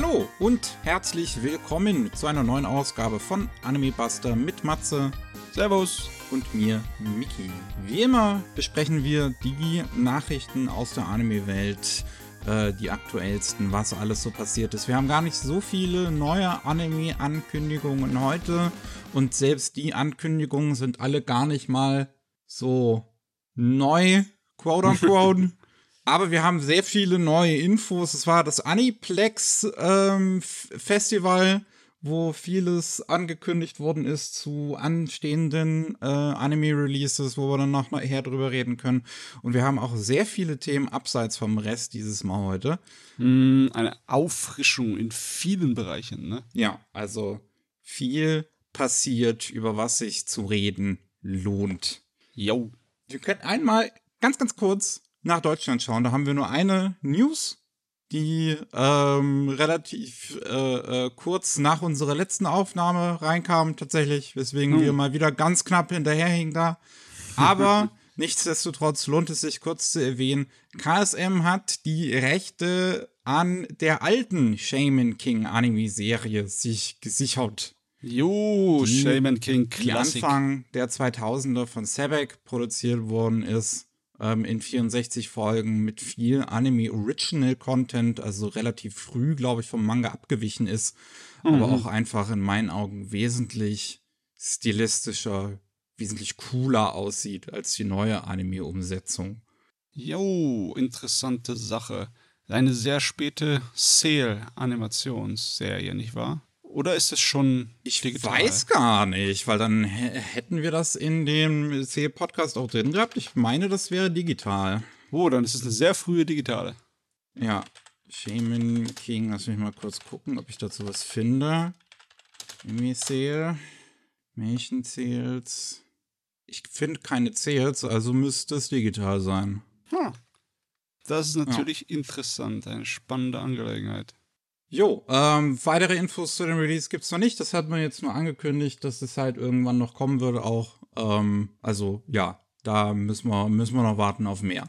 Hallo und herzlich willkommen zu einer neuen Ausgabe von Anime Buster mit Matze. Servus. Und mir, Miki. Wie immer besprechen wir die Nachrichten aus der Anime-Welt, äh, die aktuellsten, was alles so passiert ist. Wir haben gar nicht so viele neue Anime-Ankündigungen heute und selbst die Ankündigungen sind alle gar nicht mal so neu, quote unquote. Aber wir haben sehr viele neue Infos. Es war das Aniplex ähm, Festival, wo vieles angekündigt worden ist zu anstehenden äh, Anime-Releases, wo wir dann noch nachher drüber reden können. Und wir haben auch sehr viele Themen abseits vom Rest dieses Mal heute. Mm, eine Auffrischung in vielen Bereichen, ne? Ja, also viel passiert, über was sich zu reden lohnt. Jo. Wir können einmal ganz, ganz kurz nach Deutschland schauen. Da haben wir nur eine News, die ähm, relativ äh, äh, kurz nach unserer letzten Aufnahme reinkam, tatsächlich, weswegen hm. wir mal wieder ganz knapp hinterherhingen da. Aber nichtsdestotrotz lohnt es sich kurz zu erwähnen, KSM hat die Rechte an der alten Shaman King Anime-Serie sich gesichert. Jo, die, Shaman King Classic. Die Anfang der 2000er von Sebek produziert worden ist ähm, in 64 Folgen mit viel Anime Original Content, also relativ früh, glaube ich, vom Manga abgewichen ist, mhm. aber auch einfach in meinen Augen wesentlich stilistischer, wesentlich cooler aussieht als die neue Anime-Umsetzung. Jo, interessante Sache. Eine sehr späte Sale-Animationsserie, nicht wahr? Oder ist es schon Ich digital? weiß gar nicht, weil dann hätten wir das in dem C-Podcast auch drin gehabt. Ich meine, das wäre digital. Oh, dann ist es eine sehr frühe digitale. Ja. Shaman King, lass mich mal kurz gucken, ob ich dazu was finde. Anime Sale. Mation Sales. Ich finde keine Sales, also müsste es digital sein. Hm. Das ist natürlich ja. interessant, eine spannende Angelegenheit. Jo, ähm, weitere Infos zu dem Release gibt's noch nicht. Das hat man jetzt nur angekündigt, dass es halt irgendwann noch kommen würde auch. Ähm, also ja, da müssen wir, müssen wir noch warten auf mehr.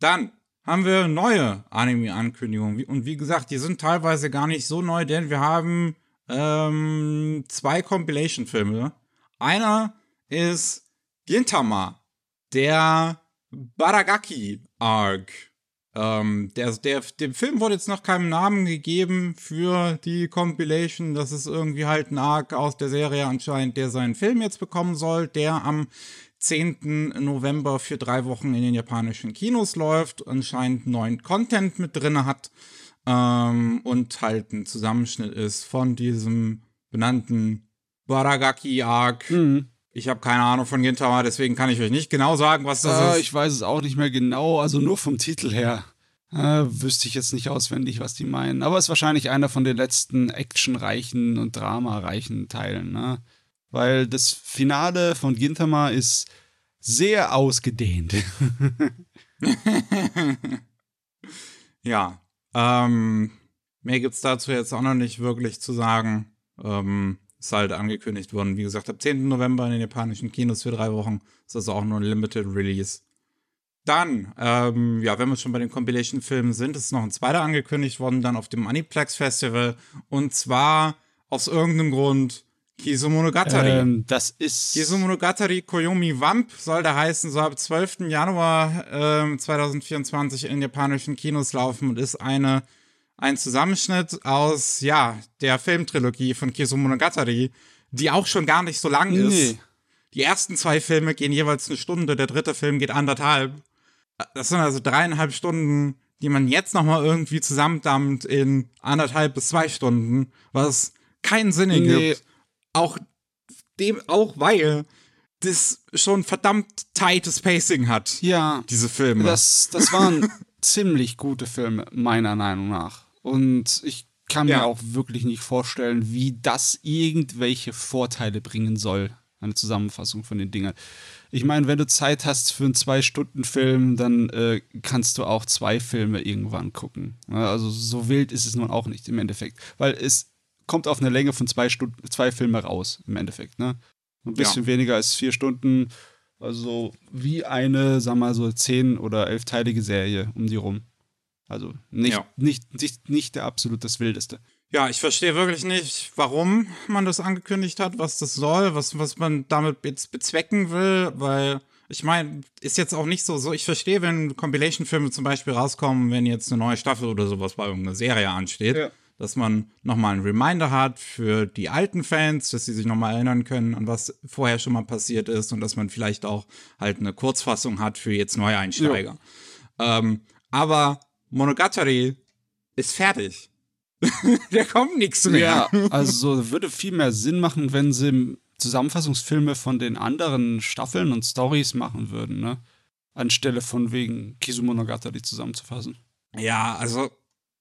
Dann haben wir neue Anime-Ankündigungen. Und wie gesagt, die sind teilweise gar nicht so neu, denn wir haben ähm, zwei Compilation-Filme. Einer ist Gintama, der Baragaki-Arc. Ähm, der, der, dem Film wurde jetzt noch keinen Namen gegeben für die Compilation. Das ist irgendwie halt ein Arc aus der Serie anscheinend, der seinen Film jetzt bekommen soll, der am 10. November für drei Wochen in den japanischen Kinos läuft, anscheinend neuen Content mit drin hat ähm, und halt ein Zusammenschnitt ist von diesem benannten Baragaki Arc. Mhm. Ich habe keine Ahnung von Gintama, deswegen kann ich euch nicht genau sagen, was das äh, ist. Ich weiß es auch nicht mehr genau, also nur vom Titel her. Äh, wüsste ich jetzt nicht auswendig, was die meinen. Aber es ist wahrscheinlich einer von den letzten actionreichen und dramareichen Teilen, ne? Weil das Finale von Gintama ist sehr ausgedehnt. ja. Ähm, mehr gibt's dazu jetzt auch noch nicht wirklich zu sagen. Ähm, ist halt angekündigt worden. Wie gesagt, ab 10. November in den japanischen Kinos für drei Wochen. Ist also auch nur ein Limited Release. Dann, ähm, ja, wenn wir schon bei den Compilation-Filmen sind, ist noch ein zweiter angekündigt worden, dann auf dem Aniplex Festival. Und zwar aus irgendeinem Grund Kizumonogatari. Ähm, das ist. Kizumonogatari Koyomi Wamp soll da heißen, soll ab 12. Januar ähm, 2024 in japanischen Kinos laufen und ist eine ein Zusammenschnitt aus, ja, der Filmtrilogie von Kizumonogatari, die auch schon gar nicht so lang nee. ist. Die ersten zwei Filme gehen jeweils eine Stunde, der dritte Film geht anderthalb. Das sind also dreieinhalb Stunden, die man jetzt nochmal irgendwie zusammendammt in anderthalb bis zwei Stunden, was keinen Sinn nee. gibt. Auch dem, auch weil das schon verdammt tightes Pacing hat. Ja. Diese Filme. Das, das waren ziemlich gute Filme, meiner Meinung nach. Und ich kann ja. mir auch wirklich nicht vorstellen, wie das irgendwelche Vorteile bringen soll. Eine Zusammenfassung von den Dingen. Ich meine, wenn du Zeit hast für einen Zwei-Stunden-Film, dann äh, kannst du auch zwei Filme irgendwann gucken. Also so wild ist es nun auch nicht im Endeffekt. Weil es kommt auf eine Länge von zwei Stunden, zwei Filme raus, im Endeffekt, ne? Ein bisschen ja. weniger als vier Stunden. Also wie eine, sag mal so, zehn- oder elfteilige Serie um die rum. Also nicht, Ja. nicht, nicht, nicht der absolut das Wildeste. Ja, ich verstehe wirklich nicht, warum man das angekündigt hat, was das soll, was, was man damit jetzt bezwecken will, weil ich meine, ist jetzt auch nicht so, so ich verstehe, wenn Compilation-Filme zum Beispiel rauskommen, wenn jetzt eine neue Staffel oder sowas bei irgendeiner Serie ansteht, Ja. dass man nochmal einen Reminder hat für die alten Fans, dass sie sich nochmal erinnern können, an was vorher schon mal passiert ist und dass man vielleicht auch halt eine Kurzfassung hat für jetzt Neueinsteiger. Ähm, aber Monogatari ist fertig. da kommt nichts mehr. Ja, also würde viel mehr Sinn machen, wenn sie Zusammenfassungsfilme von den anderen Staffeln und Stories machen würden, ne? Anstelle von wegen Kizumonogatari zusammenzufassen. Ja, also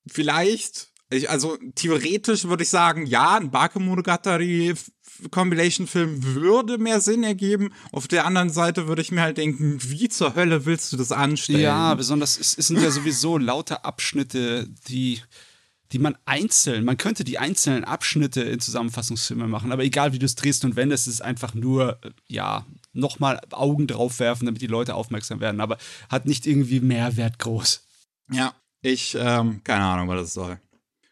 vielleicht, ich, also theoretisch würde ich sagen, ja, ein Bakemonogatari Compilation Film würde mehr Sinn ergeben. Auf der anderen Seite würde ich mir halt denken, wie zur Hölle willst du das anstellen? Ja, besonders es, es sind ja sowieso lauter Abschnitte, die, die man einzeln, man könnte die einzelnen Abschnitte in Zusammenfassungsfilme machen, aber egal wie du es drehst und wendest, ist es einfach nur, äh, ja, nochmal Augen drauf werfen, damit die Leute aufmerksam werden, aber hat nicht irgendwie Mehrwert groß. Ja, ich, ähm, keine Ahnung, was das soll.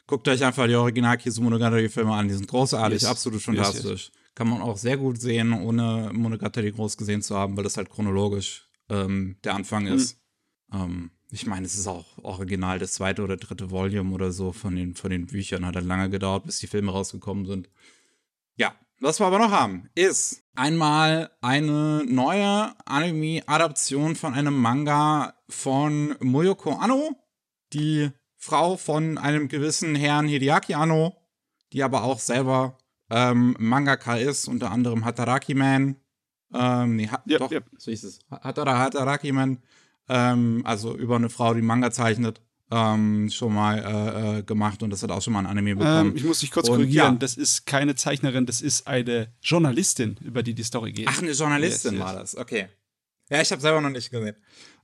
Guckt euch einfach die original Kizumonogatari-Filme an, die sind großartig, Yes. absolut Yes, fantastisch. Kann man auch sehr gut sehen, ohne Monogatari groß gesehen zu haben, weil das halt chronologisch ähm, der Anfang ist. Ähm, ich meine, es ist auch original das zweite oder dritte Volume oder so von den, von den Büchern. Hat halt lange gedauert, bis die Filme rausgekommen sind. Ja, was wir aber noch haben, ist einmal eine neue Anime-Adaption von einem Manga von Moyoko Anno, die Frau von einem gewissen Herrn Hideaki Anno, die aber auch selber ähm, Mangaka ist, unter anderem Hataraki Man. Ähm, nee, ha Ja, doch, ja. so hieß es. Hatara Hataraki Man. Ähm, also über eine Frau, die Manga zeichnet, ähm, schon mal äh, äh, gemacht und das hat auch schon mal ein Anime bekommen. Ähm, ich muss dich kurz Und korrigieren, ja. das ist keine Zeichnerin, das ist eine Journalistin, über die die Story geht. Ach, eine Journalistin Yes, yes. war das. Okay. Ja, ich habe selber noch nicht gesehen.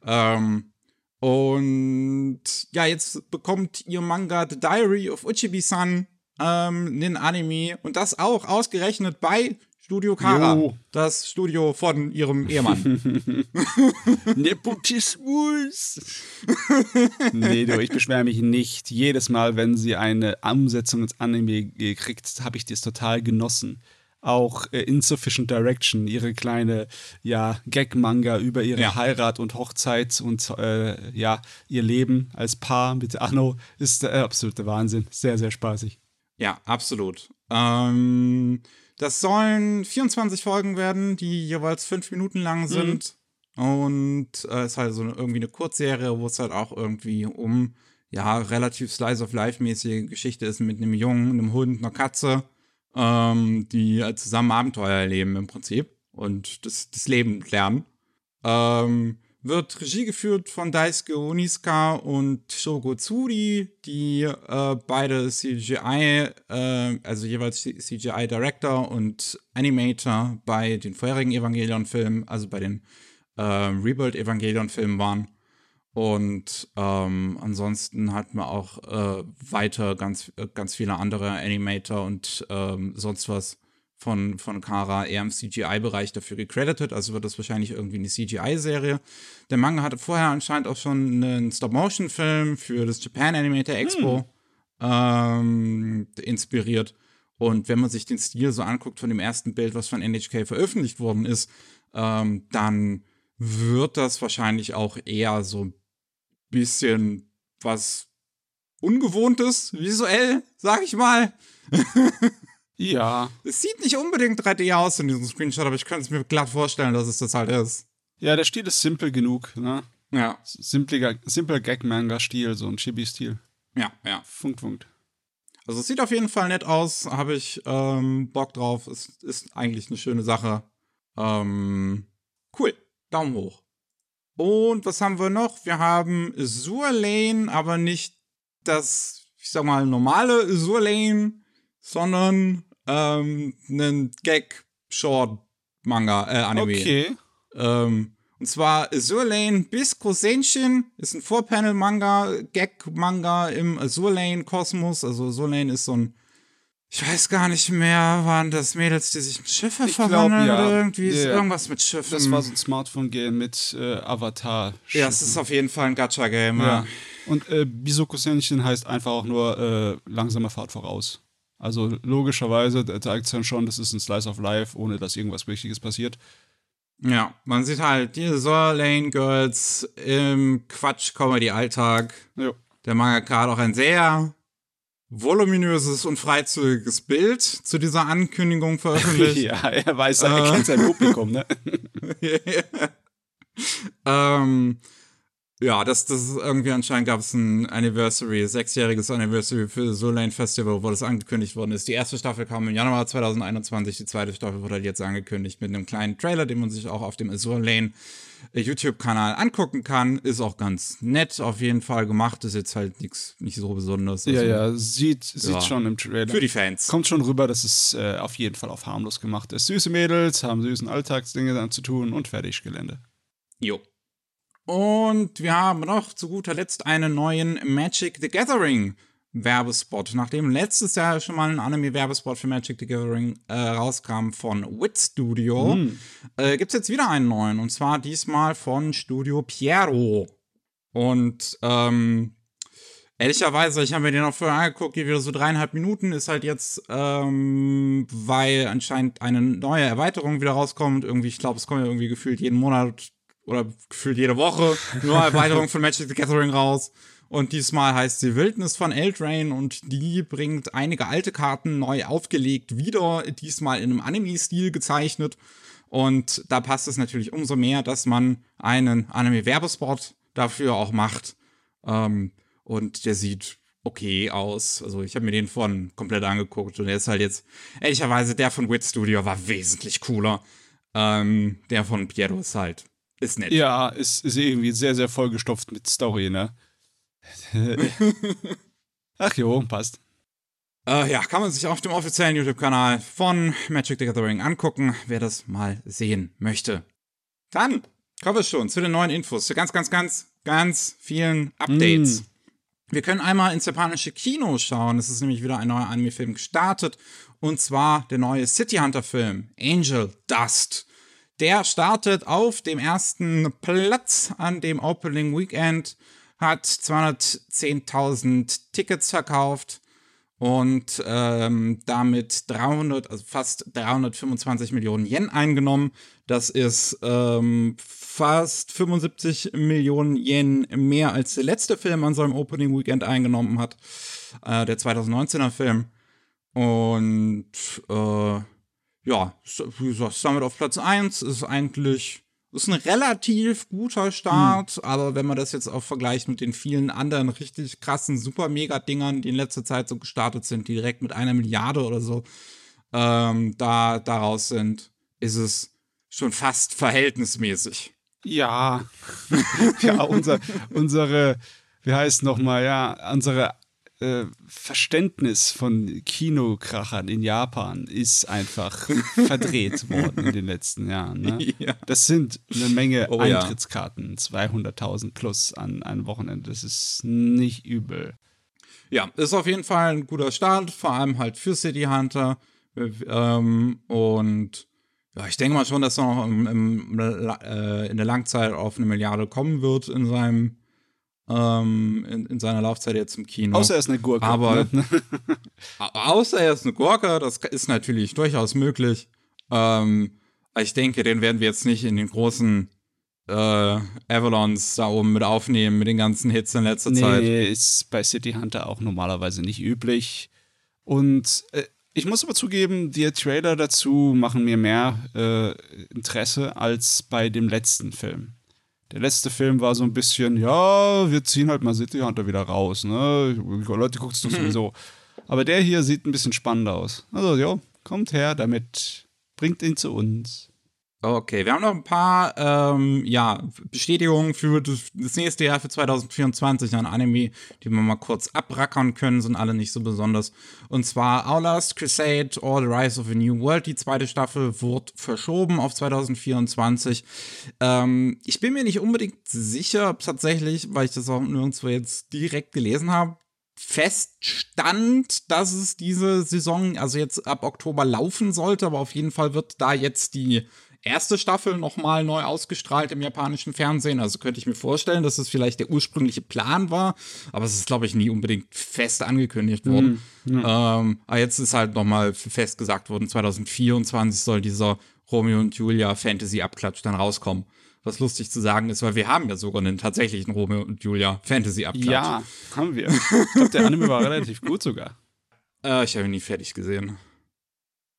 Ähm, und ja, jetzt bekommt ihr Manga The Diary of Uchibi-san ähm, einen Anime und das auch ausgerechnet bei Studio Kara, Jo. das Studio von ihrem Ehemann. Nepotismus. nee, du, ich beschwere mich nicht. Jedes Mal, wenn sie eine Umsetzung ins Anime kriegt, habe ich das total genossen. Auch äh, Insufficient Direction, ihre kleine ja, Gag-Manga über ihre Ja. Heirat und Hochzeit und äh, ja, ihr Leben als Paar mit Anno ist der absolute Wahnsinn. Sehr, sehr spaßig. Ja, absolut. Ähm, das sollen 24 Folgen werden, die jeweils fünf Minuten lang sind. Und äh, ist halt so eine, irgendwie eine Kurzserie, wo es halt auch irgendwie um, ja, relativ Slice of Life-mäßige Geschichte ist mit einem Jungen, einem Hund, einer Katze, ähm, die zusammen Abenteuer erleben im Prinzip und das, das Leben lernen. Ähm, wird Regie geführt von Daisuke Onizuka und Shogo Tsuri, die äh, beide CGI, äh, also jeweils CGI Director und Animator bei den vorherigen Evangelion-Filmen, also bei den äh, Rebuild-Evangelion-Filmen waren. Und ähm, ansonsten hatten wir auch äh, weiter ganz, äh, ganz viele andere Animator und ähm, sonst was von, von Kara eher im CGI-Bereich dafür gecredited, also wird das wahrscheinlich irgendwie eine CGI-Serie. Der Manga hatte vorher anscheinend auch schon einen Stop-Motion-Film für das Japan Animator Expo ähm, inspiriert. Und wenn man sich den Stil so anguckt von dem ersten Bild, was von NHK veröffentlicht worden ist, ähm, dann wird das wahrscheinlich auch eher so ein bisschen was Ungewohntes visuell, sag ich mal. Ja. Es sieht nicht unbedingt 3D aus in diesem Screenshot, aber ich könnte es mir glatt vorstellen, dass es das halt ist. Ja, der Stil ist simpel genug, ne? Ja, Simpliger, simpler Gag-Manga-Stil, so ein Chibi-Stil. ja, ja. Funkt, funkt. Also es sieht auf jeden Fall nett aus, habe ich ähm, Bock drauf. Es ist eigentlich eine schöne Sache. Ähm, cool, Daumen hoch. Und was haben wir noch? Wir haben Azure Lane, aber nicht das, ich sag mal, normale Azure Lane, sondern ähm, einen Gag-Short-Manga, äh, Anime. Okay. Ähm, und zwar Azure Lane bis Kosenshin ist ein Four-Panel-Manga, Gag-Manga im Azure Lane-Kosmos. Also Azure Lane ist so ein, ich weiß gar nicht mehr, waren das Mädels, die sich in Schiffe Ich glaub, verwandeln ja. oder irgendwie ist Ja. irgendwas mit Schiffen. Das war so ein Smartphone-Game mit äh, Avatar. ja, es ist auf jeden Fall ein Gacha-Game. ja. Ja. Und äh, Senshin heißt einfach auch nur äh, langsame Fahrt voraus. Also logischerweise zeigt es dann schon, das ist ein Slice of Life, ohne dass irgendwas Wichtiges passiert. Ja, man sieht halt die Lane Girls im Quatsch-Comedy-Alltag. Der Manga hat auch ein sehr voluminöses und freizügiges Bild zu dieser Ankündigung veröffentlicht. ja, er weiß, er äh, kennt sein Publikum, ne? ähm, ja, das, das ist irgendwie anscheinend gab es ein Anniversary, sechsjähriges Anniversary für Soul Lane Festival, wo das angekündigt worden ist. Die erste Staffel kam im Januar 2021, die zweite Staffel wurde halt jetzt angekündigt mit einem kleinen Trailer, den man sich auch auf dem Azure Lane äh, YouTube-Kanal angucken kann. Ist auch ganz nett auf jeden Fall gemacht. Ist jetzt halt nichts nicht so besonderes. Also, ja, ja, sieht, sieht ja. schon im Trailer. Für die Fans. Kommt schon rüber, dass es äh, auf jeden Fall auf harmlos gemacht ist. Süße Mädels haben süßen Alltagsdinge dann zu tun und fertig Gelände. Jo. Und wir haben noch zu guter Letzt einen neuen Magic the Gathering Werbespot. Nachdem letztes Jahr schon mal ein Anime-Werbespot für Magic the Gathering äh, rauskam von Wit Studio, mm. äh, gibt es jetzt wieder einen neuen. Und zwar diesmal von Studio Piero. Und ähm, ehrlicherweise, ich habe mir den auch vorher angeguckt, geht wieder so dreieinhalb Minuten, ist halt jetzt, ähm, weil anscheinend eine neue Erweiterung wieder rauskommt. Irgendwie, ich glaube, es kommt ja irgendwie gefühlt jeden Monat oder gefühlt jede Woche nur Erweiterung von Magic the Gathering raus. Und diesmal heißt sie Wildnis von Eldrain und die bringt einige alte Karten neu aufgelegt wieder, diesmal in einem Anime-Stil gezeichnet. Und da passt es natürlich umso mehr, dass man einen Anime-Werbespot dafür auch macht. Ähm, und der sieht okay aus. Also ich habe mir den von komplett angeguckt und der ist halt jetzt, ehrlicherweise, der von Wit Studio war wesentlich cooler. Ähm, der von Piero ist halt ist nett. Ja, ist, ist irgendwie sehr, sehr vollgestopft mit Story, ne? Ach jo, passt. Äh, ja, kann man sich auf dem offiziellen YouTube-Kanal von Magic the Gathering angucken, wer das mal sehen möchte. Dann kommen wir schon zu den neuen Infos, zu ganz, ganz, ganz, ganz vielen Updates. Mm. Wir können einmal ins japanische Kino schauen. Es ist nämlich wieder ein neuer Anime-Film gestartet. Und zwar der neue City Hunter-Film, Angel Dust. Der startet auf dem ersten Platz an dem Opening Weekend, hat 210.000 Tickets verkauft und ähm, damit 300, also fast 325 Millionen Yen eingenommen. Das ist ähm, fast 75 Millionen Yen mehr als der letzte Film an seinem Opening Weekend eingenommen hat, äh, der 2019er Film. Und äh, ja, wie gesagt, damit auf Platz 1 ist eigentlich ist ein relativ guter Start, mhm. aber wenn man das jetzt auch vergleicht mit den vielen anderen richtig krassen, super mega Dingern, die in letzter Zeit so gestartet sind, die direkt mit einer Milliarde oder so ähm, da daraus sind, ist es schon fast verhältnismäßig. Ja, ja, unser, unsere, wie heißt nochmal, ja, unsere äh, Verständnis von Kinokrachern in Japan ist einfach verdreht worden in den letzten Jahren. Ne? Ja. Das sind eine Menge oh, Eintrittskarten, ja. 200.000 plus an einem Wochenende. Das ist nicht übel. Ja, ist auf jeden Fall ein guter Start, vor allem halt für City Hunter. Ähm, und ja, ich denke mal schon, dass er noch im, im, äh, in der Langzeit auf eine Milliarde kommen wird in seinem ähm, in, in, seiner Laufzeit jetzt im Kino. Außer er ist eine Gurke. Aber ne? außer er ist eine Gurke, das ist natürlich durchaus möglich. Ähm, ich denke, den werden wir jetzt nicht in den großen äh, Avalons da oben mit aufnehmen, mit den ganzen Hits in letzter nee, Zeit. Nee, ist bei City Hunter auch normalerweise nicht üblich. Und äh, ich muss aber zugeben, die Trailer dazu machen mir mehr äh, Interesse als bei dem letzten Film. Der letzte Film war so ein bisschen, ja, wir ziehen halt mal City Hunter wieder raus, ne? Leute gucken es doch sowieso. Aber der hier sieht ein bisschen spannender aus. Also, ja, kommt her damit, bringt ihn zu uns. Okay, wir haben noch ein paar ähm, ja, Bestätigungen für das, nächste Jahr für 2024 an Anime, die wir mal kurz abrackern können, sind alle nicht so besonders. Und zwar Outlast Crusade or The Rise of a New World, die zweite Staffel, wird verschoben auf 2024. Ähm, ich bin mir nicht unbedingt sicher, tatsächlich, weil ich das auch nirgendwo jetzt direkt gelesen habe, feststand, dass es diese Saison, also jetzt ab Oktober laufen sollte, aber auf jeden Fall wird da jetzt die erste Staffel nochmal neu ausgestrahlt im japanischen Fernsehen. Also könnte ich mir vorstellen, dass es vielleicht der ursprüngliche Plan war, aber es ist, glaube ich, nie unbedingt fest angekündigt worden. Mhm, ja. ähm, aber jetzt ist halt nochmal fest gesagt worden, 2024 soll dieser Romeo und Julia Fantasy-Abklatsch dann rauskommen. Was lustig zu sagen ist, weil wir haben ja sogar einen tatsächlichen Romeo und Julia Fantasy-Abklatsch. Ja, haben wir. Ich glaube, der Anime war relativ gut sogar. Äh, ich habe ihn nie fertig gesehen.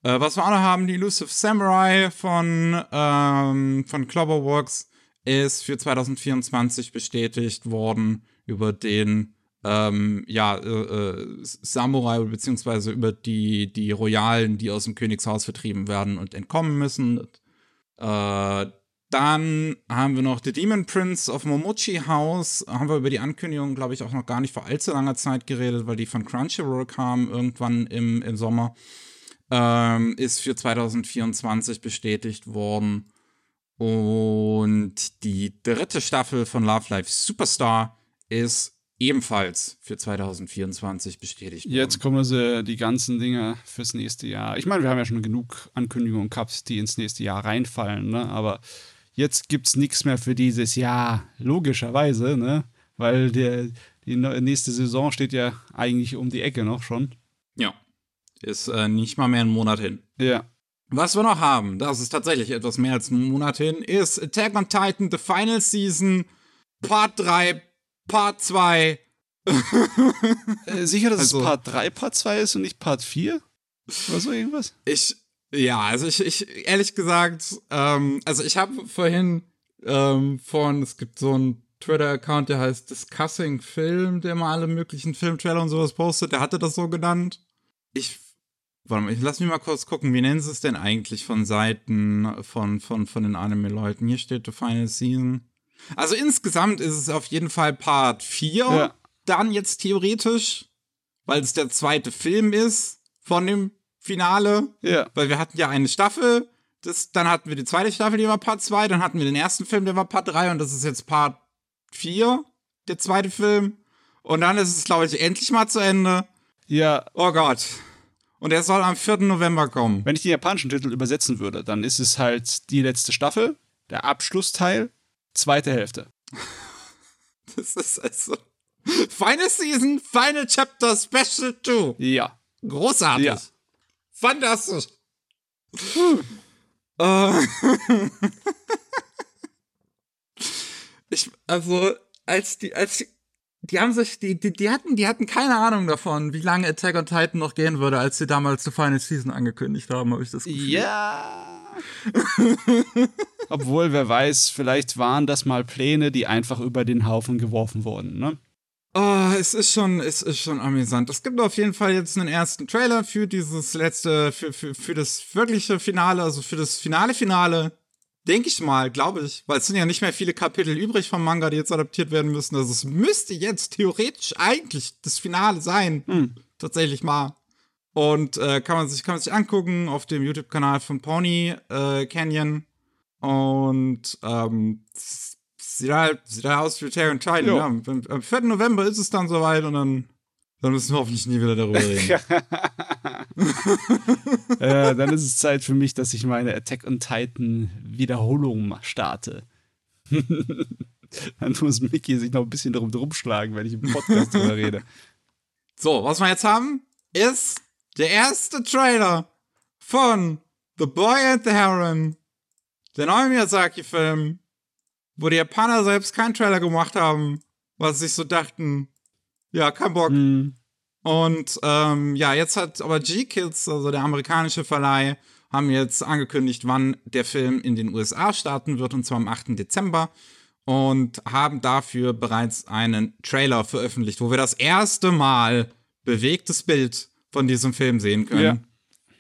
Äh, was wir auch noch haben, die Elusive Samurai von, ähm, von Cloverworks ist für 2024 bestätigt worden über den ähm, ja, äh, äh, Samurai beziehungsweise über die, die Royalen, die aus dem Königshaus vertrieben werden und entkommen müssen. Äh, dann haben wir noch The Demon Prince of Momochi House. Haben wir über die Ankündigung, glaube ich, auch noch gar nicht vor allzu langer Zeit geredet, weil die von Crunchyroll kam irgendwann im, im Sommer ähm, ist für 2024 bestätigt worden. Und die dritte Staffel von Love Life Superstar ist ebenfalls für 2024 bestätigt worden. Jetzt kommen also die ganzen Dinge fürs nächste Jahr. Ich meine, wir haben ja schon genug Ankündigungen gehabt, die ins nächste Jahr reinfallen, ne? aber jetzt gibt es nichts mehr für dieses Jahr, logischerweise, ne? weil der, die nächste Saison steht ja eigentlich um die Ecke noch schon. Ist äh, nicht mal mehr ein Monat hin. Ja. Was wir noch haben, das ist tatsächlich etwas mehr als ein Monat hin, ist Attack on Titan The Final Season Part 3, Part 2. äh, sicher, dass also, es Part 3, Part 2 ist und nicht Part 4? Oder so irgendwas? Ich, ja, also ich, ich ehrlich gesagt, ähm, also ich habe vorhin ähm, von, es gibt so einen Twitter-Account, der heißt Discussing Film, der mal alle möglichen Filmtrailer und sowas postet, der hatte das so genannt. Ich Warte mal, ich lass mich mal kurz gucken, wie nennen sie es denn eigentlich von Seiten von, von, von den Anime-Leuten? Hier steht The Final Season. Also insgesamt ist es auf jeden Fall Part 4, ja. dann jetzt theoretisch, weil es der zweite Film ist von dem Finale. Ja. Weil wir hatten ja eine Staffel, das, dann hatten wir die zweite Staffel, die war Part 2, dann hatten wir den ersten Film, der war Part 3 und das ist jetzt Part 4, der zweite Film. Und dann ist es, glaube ich, endlich mal zu Ende. Ja. Oh Gott. Und er soll am 4. November kommen. Wenn ich den japanischen Titel übersetzen würde, dann ist es halt die letzte Staffel, der Abschlussteil, zweite Hälfte. Das ist also. Final Season, Final Chapter, Special 2. Ja. Großartig. Ja. Fantastisch. Äh. ich, also, als die, als die, die haben sich, die, die, die hatten, die hatten keine Ahnung davon, wie lange Attack on Titan noch gehen würde, als sie damals die Final Season angekündigt haben, habe ich das Gefühl. Ja. Obwohl, wer weiß, vielleicht waren das mal Pläne, die einfach über den Haufen geworfen wurden, ne? Oh, es ist schon, es ist schon amüsant. Es gibt auf jeden Fall jetzt einen ersten Trailer für dieses letzte, für, für, für das wirkliche Finale, also für das finale Finale Denke ich mal, glaube ich. Weil es sind ja nicht mehr viele Kapitel übrig vom Manga, die jetzt adaptiert werden müssen. Also es müsste jetzt theoretisch eigentlich das Finale sein. Hm. Tatsächlich mal. Und äh, kann, man sich, kann man sich angucken auf dem YouTube-Kanal von Pony äh, Canyon. Und ähm, sieht halt, sieht halt aus wie Terry und Titan. Ja. Am, am 4. November ist es dann soweit und dann dann müssen wir hoffentlich nie wieder darüber reden. äh, dann ist es Zeit für mich, dass ich meine Attack on Titan Wiederholung starte. dann muss Mickey sich noch ein bisschen darum drum schlagen, wenn ich im Podcast drüber rede. So, was wir jetzt haben, ist der erste Trailer von The Boy and the Heron, der neue Miyazaki-Film, wo die Japaner selbst keinen Trailer gemacht haben, was sich so dachten, ja, kein Bock. Mhm. Und ähm, ja, jetzt hat aber G-Kids, also der amerikanische Verleih, haben jetzt angekündigt, wann der Film in den USA starten wird, und zwar am 8. Dezember. Und haben dafür bereits einen Trailer veröffentlicht, wo wir das erste Mal bewegtes Bild von diesem Film sehen können.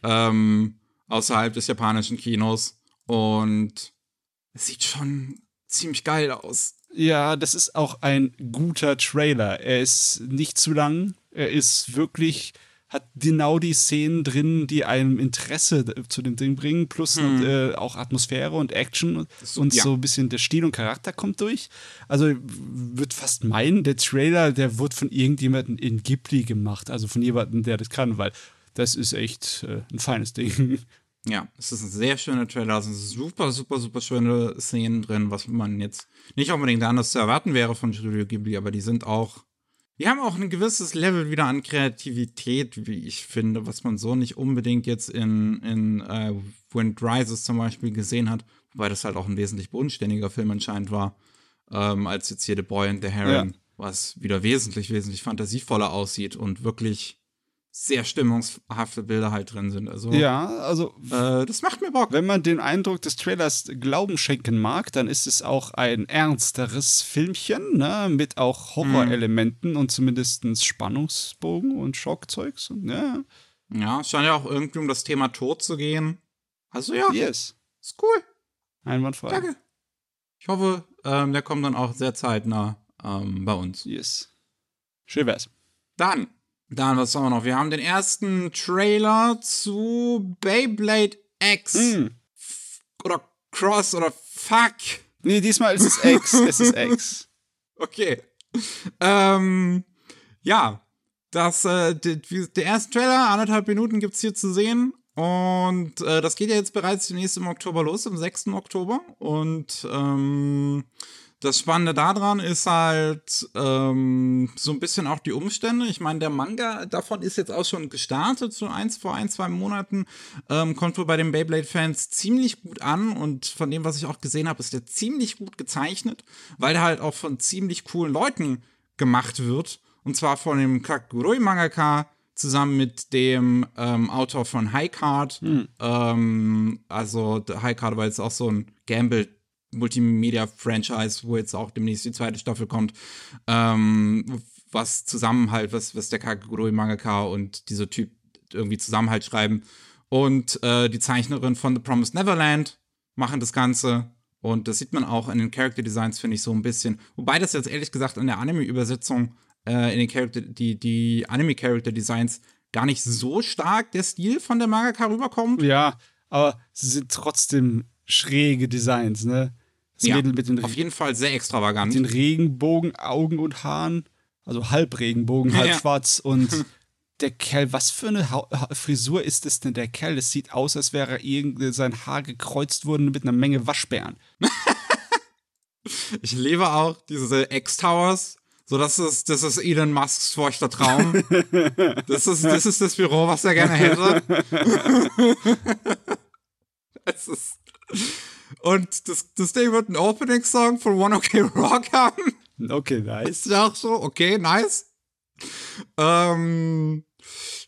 Ja. Ähm, außerhalb des japanischen Kinos. Und es sieht schon ziemlich geil aus. Ja, das ist auch ein guter Trailer. Er ist nicht zu lang. Er ist wirklich, hat genau die Szenen drin, die einem Interesse zu dem Ding bringen, plus hm. äh, auch Atmosphäre und Action so, und ja. so ein bisschen der Stil und Charakter kommt durch. Also wird fast meinen, der Trailer, der wird von irgendjemandem in Ghibli gemacht, also von jemandem, der das kann, weil das ist echt äh, ein feines Ding. Ja, es ist ein sehr schöner Trailer. Es sind super, super, super schöne Szenen drin, was man jetzt nicht unbedingt anders zu erwarten wäre von Studio Ghibli, aber die sind auch. Die haben auch ein gewisses Level wieder an Kreativität, wie ich finde, was man so nicht unbedingt jetzt in, in äh, Wind Rises zum Beispiel gesehen hat. Wobei das halt auch ein wesentlich bodenständiger Film anscheinend war, ähm, als jetzt hier The Boy and the Heron, ja. was wieder wesentlich, wesentlich fantasievoller aussieht und wirklich sehr stimmungshafte Bilder halt drin sind. Also, ja, also äh, das macht mir Bock. Wenn man den Eindruck des Trailers Glauben schenken mag, dann ist es auch ein ernsteres Filmchen, ne, mit auch Horrorelementen mhm. und zumindest Spannungsbogen und Schockzeugs. Und, ja. ja, es scheint ja auch irgendwie um das Thema Tod zu gehen. Also ja, yes. ist cool. Einwandfrei. Danke. Ich hoffe, ähm, der kommt dann auch sehr zeitnah ähm, bei uns. Yes. Schön wär's. Dann dann, was haben wir noch? Wir haben den ersten Trailer zu Beyblade X. Mm. Oder Cross oder Fuck. Nee, diesmal ist es X. es ist X. Okay. Ähm, ja. Das, äh, der erste Trailer, anderthalb Minuten gibt's hier zu sehen. Und äh, das geht ja jetzt bereits demnächst im Oktober los, am 6. Oktober. Und ähm, das Spannende daran ist halt ähm, so ein bisschen auch die Umstände. Ich meine, der Manga davon ist jetzt auch schon gestartet, so eins vor ein, zwei Monaten. Ähm, kommt wohl bei den Beyblade-Fans ziemlich gut an und von dem, was ich auch gesehen habe, ist der ziemlich gut gezeichnet, weil der halt auch von ziemlich coolen Leuten gemacht wird. Und zwar von dem Kakugurui-Mangaka zusammen mit dem ähm, Autor von High Card. Hm. Ähm, also High Card war jetzt auch so ein Gamble Multimedia-Franchise, wo jetzt auch demnächst die zweite Staffel kommt, ähm, was zusammen halt, was, was der Kaguroi Mangaka und dieser Typ irgendwie zusammen halt schreiben. Und äh, die Zeichnerin von The Promised Neverland machen das Ganze. Und das sieht man auch in den Character Designs, finde ich, so ein bisschen. Wobei das jetzt ehrlich gesagt in der Anime-Übersetzung, äh, in den Character, die, die Anime-Character Designs gar nicht so stark der Stil von der Mangaka rüberkommt. Ja, aber sie sind trotzdem schräge Designs, ne? Das ja, Mädel mit den auf jeden Fall sehr extravagant. Mit den Regenbogen, Augen und Haaren. Also halb Regenbogen, halb ja. schwarz. Und der Kerl, was für eine ha Frisur ist das denn, der Kerl? Es sieht aus, als wäre irgendwie sein Haar gekreuzt worden mit einer Menge Waschbären. ich liebe auch diese X-Towers. So, das ist, das ist Elon Musks feuchter Traum. das, ist, das ist das Büro, was er gerne hätte. es ist und das, das Ding wird ein Opening-Song von One OK Rock haben. Okay, nice. Ist ja auch so, okay, nice. Ähm,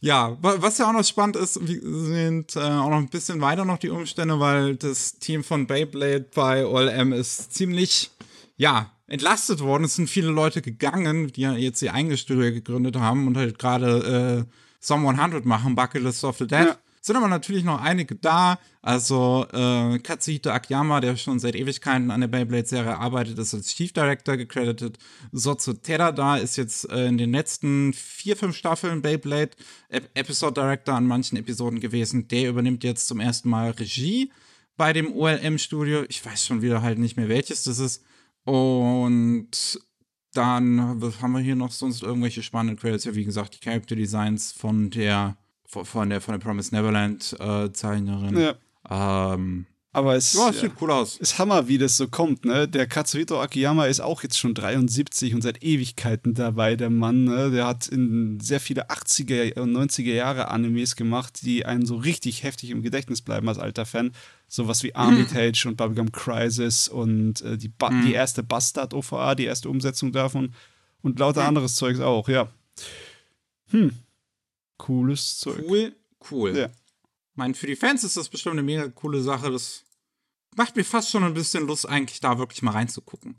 ja, was ja auch noch spannend ist, sind äh, auch noch ein bisschen weiter noch die Umstände, weil das Team von Beyblade bei OLM ist ziemlich, ja, entlastet worden. Es sind viele Leute gegangen, die ja jetzt ihr eigenes Studio gegründet haben und halt gerade äh, Some 100 machen, Bucket List of the Dead. Ja. Sind aber natürlich noch einige da. Also äh, Katsuhito Akiyama, der schon seit Ewigkeiten an der Beyblade-Serie arbeitet, ist als Chief Director gecredited. Sotsu Terada ist jetzt äh, in den letzten vier, fünf Staffeln Beyblade Ep Episode Director an manchen Episoden gewesen. Der übernimmt jetzt zum ersten Mal Regie bei dem OLM-Studio. Ich weiß schon wieder halt nicht mehr, welches das ist. Und dann haben wir hier noch sonst irgendwelche spannenden Credits. Ja, wie gesagt, die Character Designs von der von der, von der Promise Neverland äh, Zeichnerin. Ja. Ähm, aber es ja, sieht cool aus. Ist Hammer, wie das so kommt, ne? Der Katsuhito Akiyama ist auch jetzt schon 73 und seit Ewigkeiten dabei, der Mann, ne? Der hat in sehr viele 80er und 90er Jahre Animes gemacht, die einen so richtig heftig im Gedächtnis bleiben als alter Fan. Sowas wie Armitage und Bubblegum Crisis und äh, die, ba mhm. die erste Bastard-OVA, die erste Umsetzung davon und lauter mhm. anderes Zeugs auch, ja. Hm, cooles Zeug. Cool, cool. Ja. Ich meine, für die Fans ist das bestimmt eine mega coole Sache. Das macht mir fast schon ein bisschen Lust, eigentlich da wirklich mal reinzugucken.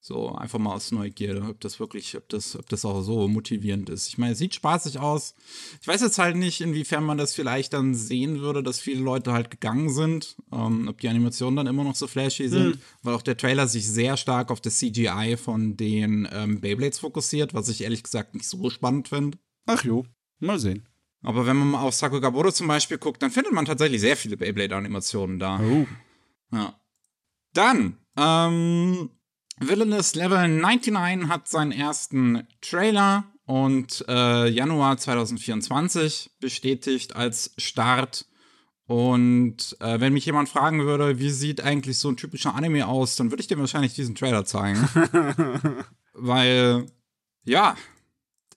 So, einfach mal aus Neugierde, ob das wirklich, ob das, ob das auch so motivierend ist. Ich meine, es sieht spaßig aus. Ich weiß jetzt halt nicht, inwiefern man das vielleicht dann sehen würde, dass viele Leute halt gegangen sind. Ähm, ob die Animationen dann immer noch so flashy sind, mhm. weil auch der Trailer sich sehr stark auf das CGI von den ähm, Beyblades fokussiert, was ich ehrlich gesagt nicht so spannend finde. Ach jo. Mal sehen. Aber wenn man mal auf Sakugaburo zum Beispiel guckt, dann findet man tatsächlich sehr viele Beyblade-Animationen da. Oh. Ja. Dann, ähm, Villainous Level 99 hat seinen ersten Trailer und äh, Januar 2024 bestätigt als Start. Und äh, wenn mich jemand fragen würde, wie sieht eigentlich so ein typischer Anime aus, dann würde ich dem wahrscheinlich diesen Trailer zeigen. Weil, ja,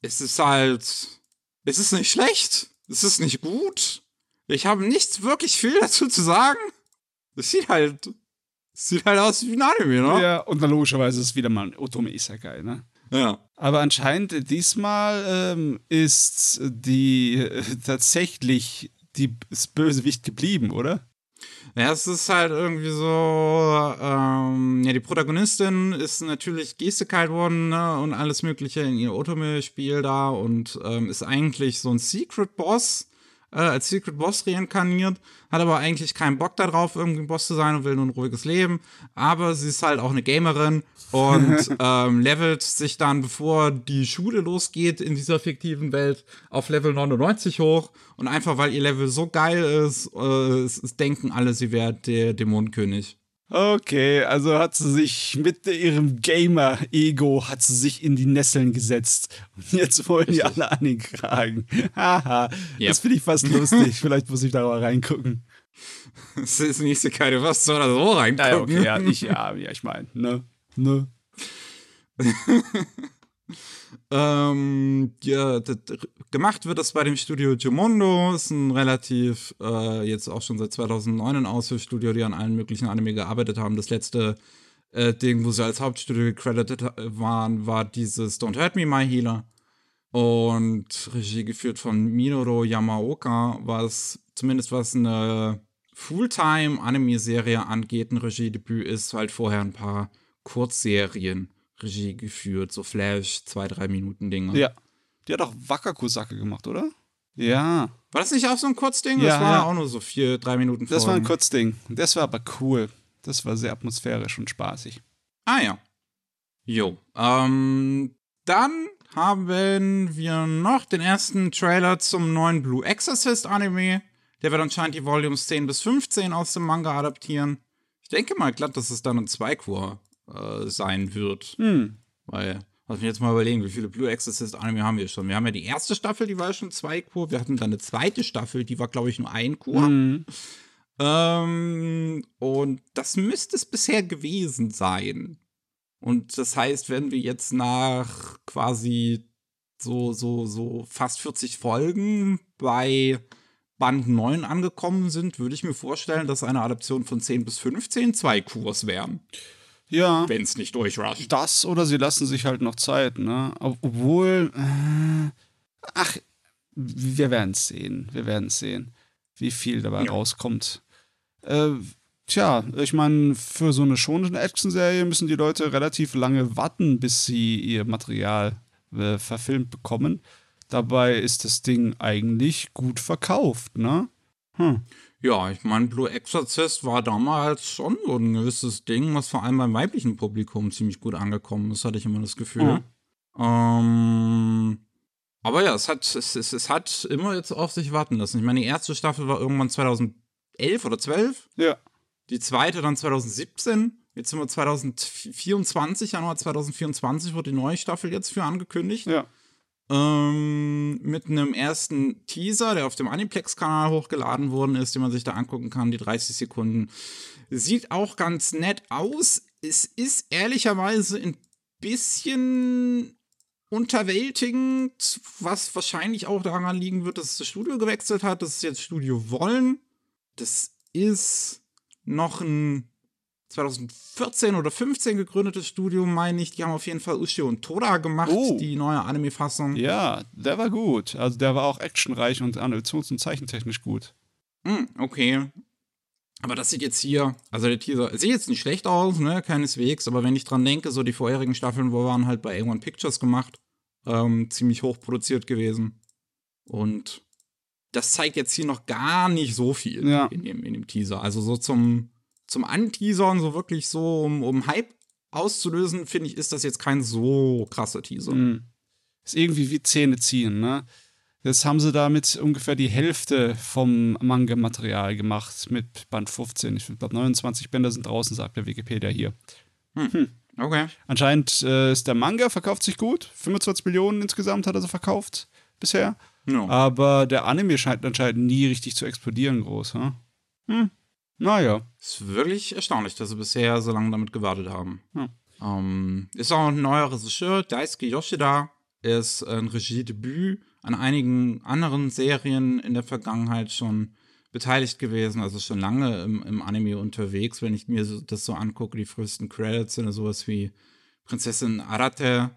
es ist halt, es ist nicht schlecht, es ist nicht gut. Ich habe nichts wirklich viel dazu zu sagen. Es sieht halt, es sieht halt aus wie ein Anime, ne? Ja, und dann logischerweise ist es wieder mal ein Otome Isekai, ne? Ja. Aber anscheinend diesmal ähm, ist die äh, tatsächlich die, das Bösewicht geblieben, oder? Ja, es ist halt irgendwie so, ähm, ja, die Protagonistin ist natürlich gestekalt worden ne, und alles Mögliche in ihr Otome-Spiel da und ähm, ist eigentlich so ein Secret-Boss, äh, als Secret Boss reinkarniert, hat aber eigentlich keinen Bock darauf, irgendwie ein Boss zu sein und will nur ein ruhiges Leben. Aber sie ist halt auch eine Gamerin und ähm, levelt sich dann, bevor die Schule losgeht in dieser fiktiven Welt, auf Level 99 hoch. Und einfach weil ihr Level so geil ist, äh, es, es denken alle, sie wäre der Dämonenkönig. Okay, also hat sie sich mit ihrem Gamer-Ego hat sie sich in die Nesseln gesetzt. Und jetzt wollen die alle an den Kragen. Haha, yep. das finde ich fast lustig. Vielleicht muss ich da mal reingucken. Das ist nicht keine was so oder so reingucken. Ja, okay, ja, ich, ja, ja ich meine, ne, ne. ähm, ja, gemacht wird das bei dem Studio Gimondo. Ist ein relativ, äh, jetzt auch schon seit 2009 ein Ausführstudio, die an allen möglichen Anime gearbeitet haben. Das letzte äh, Ding, wo sie als Hauptstudio gecredited waren, war dieses Don't Hurt Me, My Healer. Und Regie geführt von Minoru Yamaoka, was zumindest was eine Fulltime-Anime-Serie angeht, ein Regiedebüt ist, halt vorher ein paar Kurzserien Regie geführt, so Flash, zwei, drei Minuten Dinge. Ja. Die hat auch Wackerkusacke gemacht, oder? Ja. War das nicht auch so ein Kurzding? Ja, das war ja. auch nur so vier, drei Minuten Das war ein Kurzding. Das war aber cool. Das war sehr atmosphärisch und spaßig. Ah ja. Jo. Ähm, dann haben wir noch den ersten Trailer zum neuen Blue Exorcist Anime. Der wird anscheinend die Volumes 10 bis 15 aus dem Manga adaptieren. Ich denke mal glatt, dass es dann ein Zweikur äh, sein wird. Hm. Weil, lass mich jetzt mal überlegen, wie viele Blue Exorcist Anime haben wir schon? Wir haben ja die erste Staffel, die war schon zwei Kur. Wir hatten dann eine zweite Staffel, die war, glaube ich, nur ein Kur. Hm. Ähm, und das müsste es bisher gewesen sein. Und das heißt, wenn wir jetzt nach quasi so, so, so fast 40 Folgen bei Band 9 angekommen sind, würde ich mir vorstellen, dass eine Adaption von 10 bis 15 zwei Kurs wären. Ja. Wenn es nicht durchrusht. Das oder sie lassen sich halt noch Zeit, ne? Obwohl. Äh, ach, wir werden es sehen. Wir werden es sehen, wie viel dabei ja. rauskommt. Äh, tja, ich meine, für so eine schonende Action-Serie müssen die Leute relativ lange warten, bis sie ihr Material äh, verfilmt bekommen. Dabei ist das Ding eigentlich gut verkauft, ne? Hm. Ja, ich meine, Blue Exorcist war damals schon so ein gewisses Ding, was vor allem beim weiblichen Publikum ziemlich gut angekommen ist, hatte ich immer das Gefühl. Mhm. Ähm, aber ja, es hat, es, es, es hat immer jetzt auf sich warten lassen. Ich meine, die erste Staffel war irgendwann 2011 oder 12. Ja. Die zweite dann 2017. Jetzt sind wir 2024, Januar 2024 wurde die neue Staffel jetzt für angekündigt. Ja. Ähm, mit einem ersten Teaser, der auf dem Aniplex-Kanal hochgeladen worden ist, den man sich da angucken kann, die 30 Sekunden. Sieht auch ganz nett aus. Es ist ehrlicherweise ein bisschen unterwältigend, was wahrscheinlich auch daran liegen wird, dass das Studio gewechselt hat. Das ist jetzt Studio Wollen. Das ist noch ein 2014 oder 15 gegründetes Studio, meine ich. Die haben auf jeden Fall Ushio und Toda gemacht, Oh. die neue Anime-Fassung. Ja, der war gut. Also der war auch actionreich und animations- und zeichentechnisch gut. Hm, okay. Aber das sieht jetzt hier, also der Teaser, sieht jetzt nicht schlecht aus, ne, keineswegs, aber wenn ich dran denke, so die vorherigen Staffeln waren halt bei A1 Pictures gemacht, ähm, ziemlich hoch produziert gewesen. Und das zeigt jetzt hier noch gar nicht so viel Ja. in, dem, in dem Teaser. Also so zum, zum Anteasern, so wirklich so, um, um Hype auszulösen, finde ich, ist das jetzt kein so krasser Teaser. Mhm. Ist irgendwie wie Zähne ziehen, ne? Jetzt haben sie damit ungefähr die Hälfte vom Manga-Material gemacht mit Band 15. Ich glaube, 29 Bänder sind draußen, sagt der Wikipedia hier. Okay. Anscheinend äh, ist der Manga, verkauft sich gut. 25 Millionen insgesamt hat er so verkauft bisher. No. Aber der Anime scheint anscheinend nie richtig zu explodieren groß. Hm? hm. Naja. Ist wirklich erstaunlich, dass sie bisher so lange damit gewartet haben. Hm. Um, ist auch ein neuer Regisseur, Daisuke Yoshida. Ist ein Regiedebüt an einigen anderen Serien in der Vergangenheit schon beteiligt gewesen, also schon lange im, im Anime unterwegs. Wenn ich mir das so angucke, die frühesten Credits sind sowas wie Prinzessin Arate,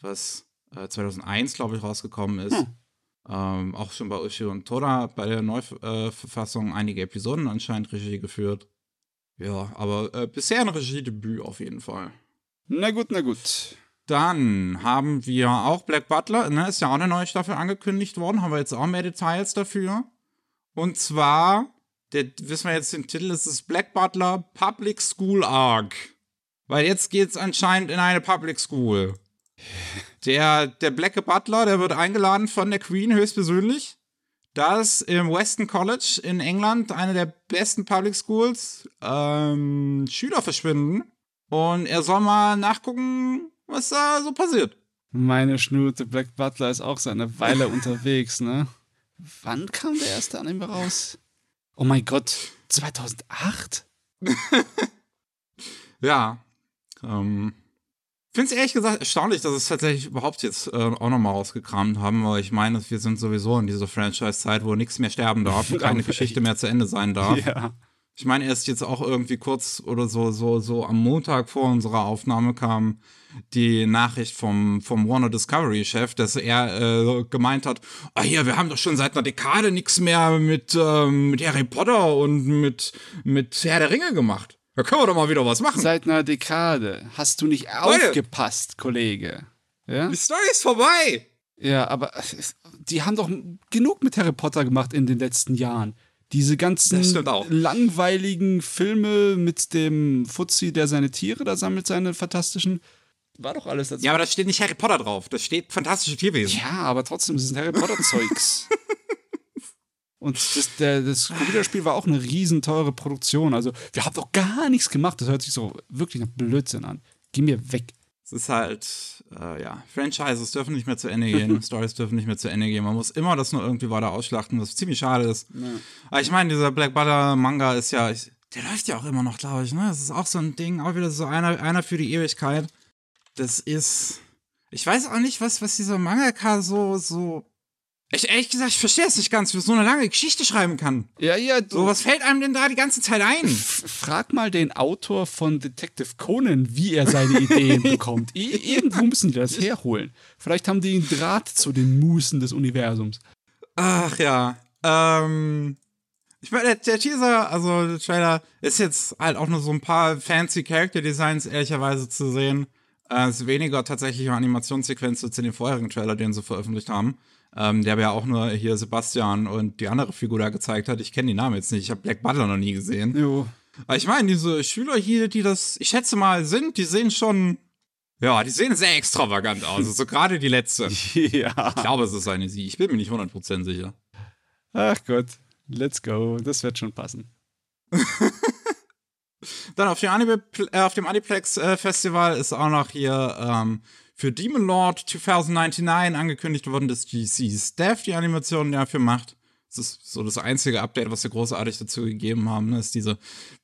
was äh, 2001, glaube ich, rausgekommen ist. Hm. Ähm, auch schon bei Ushi und Tora bei der Neuverfassung einige Episoden anscheinend Regie geführt. Ja, aber äh, bisher ein Regiedebüt auf jeden Fall. Na gut, na gut. Dann haben wir auch Black Butler, ne, ist ja auch eine neue Staffel angekündigt worden, haben wir jetzt auch mehr Details dafür. Und zwar, der, wissen wir jetzt den Titel, ist es Black Butler Public School Arc. Weil jetzt geht's anscheinend in eine Public School. Der, der Black Butler, der wird eingeladen von der Queen höchstpersönlich, dass im Weston College in England, eine der besten Public Schools, ähm, Schüler verschwinden. Und er soll mal nachgucken, was da so passiert. Meine Schnute, Black Butler ist auch seine Weile unterwegs, ne? Wann kam der erste Anime raus? Oh mein Gott, 2008? ja. Ähm, finde es ehrlich gesagt erstaunlich, dass es tatsächlich überhaupt jetzt äh, auch nochmal rausgekramt haben, weil ich meine, wir sind sowieso in dieser Franchise-Zeit, wo nichts mehr sterben darf und keine Geschichte mehr zu Ende sein darf. Ja. Ich meine, erst jetzt auch irgendwie kurz oder so, so, so am Montag vor unserer Aufnahme kam die Nachricht vom, vom Warner Discovery-Chef, dass er äh, gemeint hat, ah hier, wir haben doch schon seit einer Dekade nichts mehr mit, äh, mit Harry Potter und mit, mit Herr der Ringe gemacht. Da können wir doch mal wieder was machen. Seit einer Dekade. Hast du nicht aufgepasst, Kollege? Ja? Die Story ist vorbei. Ja, aber die haben doch genug mit Harry Potter gemacht in den letzten Jahren. Diese ganzen langweiligen Filme mit dem Fuzzi, der seine Tiere da sammelt, seine fantastischen. War doch alles dazu. Ja, aber da steht nicht Harry Potter drauf. Da steht fantastische Tierwesen. Ja, aber trotzdem, ist es Harry Potter-Zeugs. Und das, der, das Computerspiel war auch eine riesen teure Produktion. Also, wir haben doch gar nichts gemacht. Das hört sich so wirklich nach Blödsinn an. Geh mir weg. Es ist halt, äh, ja, Franchises dürfen nicht mehr zu Ende gehen, Stories dürfen nicht mehr zu Ende gehen. Man muss immer das nur irgendwie weiter ausschlachten, was ziemlich schade ist. Ja. Aber ich meine, dieser Black Butter Manga ist ja, ich, der läuft ja auch immer noch, glaube ich, ne? Das ist auch so ein Ding, auch wieder so einer, einer für die Ewigkeit. Das ist, ich weiß auch nicht, was, was dieser Mangaka so, so ich ehrlich gesagt, ich verstehe es nicht ganz, wie so eine lange Geschichte schreiben kann. Ja, ja. Du, so, was fällt einem denn da die ganze Zeit ein? Frag mal den Autor von Detective Conan, wie er seine Ideen bekommt. Irgendwo müssen die das herholen. Vielleicht haben die einen Draht zu den Musen des Universums. Ach ja. Ähm. Ich meine, der, der Teaser, also der Trailer, ist jetzt halt auch nur so ein paar fancy Character Designs ehrlicherweise zu sehen. Es ist weniger tatsächlich Animationssequenzen zu den vorherigen Trailer, den sie veröffentlicht haben ähm, der ja auch nur hier Sebastian und die andere Figur da gezeigt hat. Ich kenne die Namen jetzt nicht, ich habe Black Butler noch nie gesehen. Jo. Aber ich meine, diese Schüler hier, die das, ich schätze mal, sind, die sehen schon, ja, die sehen sehr extravagant aus. Also so gerade die letzte. ja. Ich glaube, es ist eine sie. Ich bin mir nicht 100% sicher. Ach Gott, let's go. Das wird schon passen. Dann auf dem, Anime, äh, auf dem Aniplex äh, Festival ist auch noch hier ähm, für Demon Lord 2099 angekündigt worden, dass GC Staff die Animation dafür macht. Das ist so das einzige Update, was wir großartig dazu gegeben haben, ist diese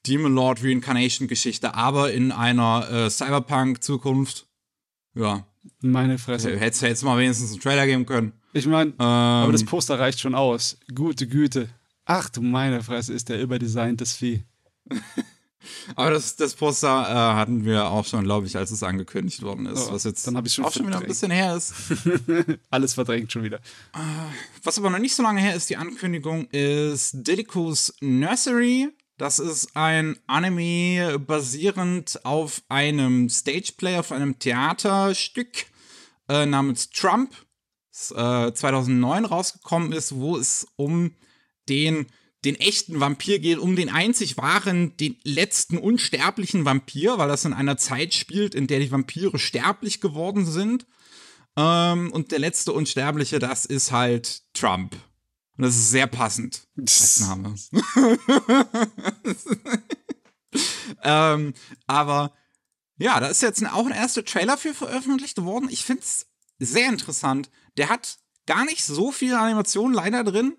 Demon Lord Reincarnation Geschichte, aber in einer äh, Cyberpunk-Zukunft. Ja. Meine Fresse. Hättest du jetzt mal wenigstens einen Trailer geben können. Ich meine, ähm, aber das Poster reicht schon aus. Gute Güte. Ach du meine Fresse, ist der überdesigntes Vieh. Aber das, das Poster äh, hatten wir auch schon, glaube ich, als es angekündigt worden ist. Oh, was jetzt dann ich schon auch schon wieder ein bisschen her ist. Alles verdrängt schon wieder. Äh, was aber noch nicht so lange her ist, die Ankündigung ist Didiko's Nursery. Das ist ein Anime basierend auf einem Stageplay, auf einem Theaterstück äh, namens Trump, das äh, 2009 rausgekommen ist, wo es um den den echten Vampir geht, um den einzig wahren, den letzten unsterblichen Vampir, weil das in einer Zeit spielt, in der die Vampire sterblich geworden sind. Ähm, und der letzte Unsterbliche, das ist halt Trump. Und das ist sehr passend als Name. ähm, aber ja, da ist jetzt auch ein erster Trailer für veröffentlicht worden. Ich finde es sehr interessant. Der hat gar nicht so viel Animation leider drin.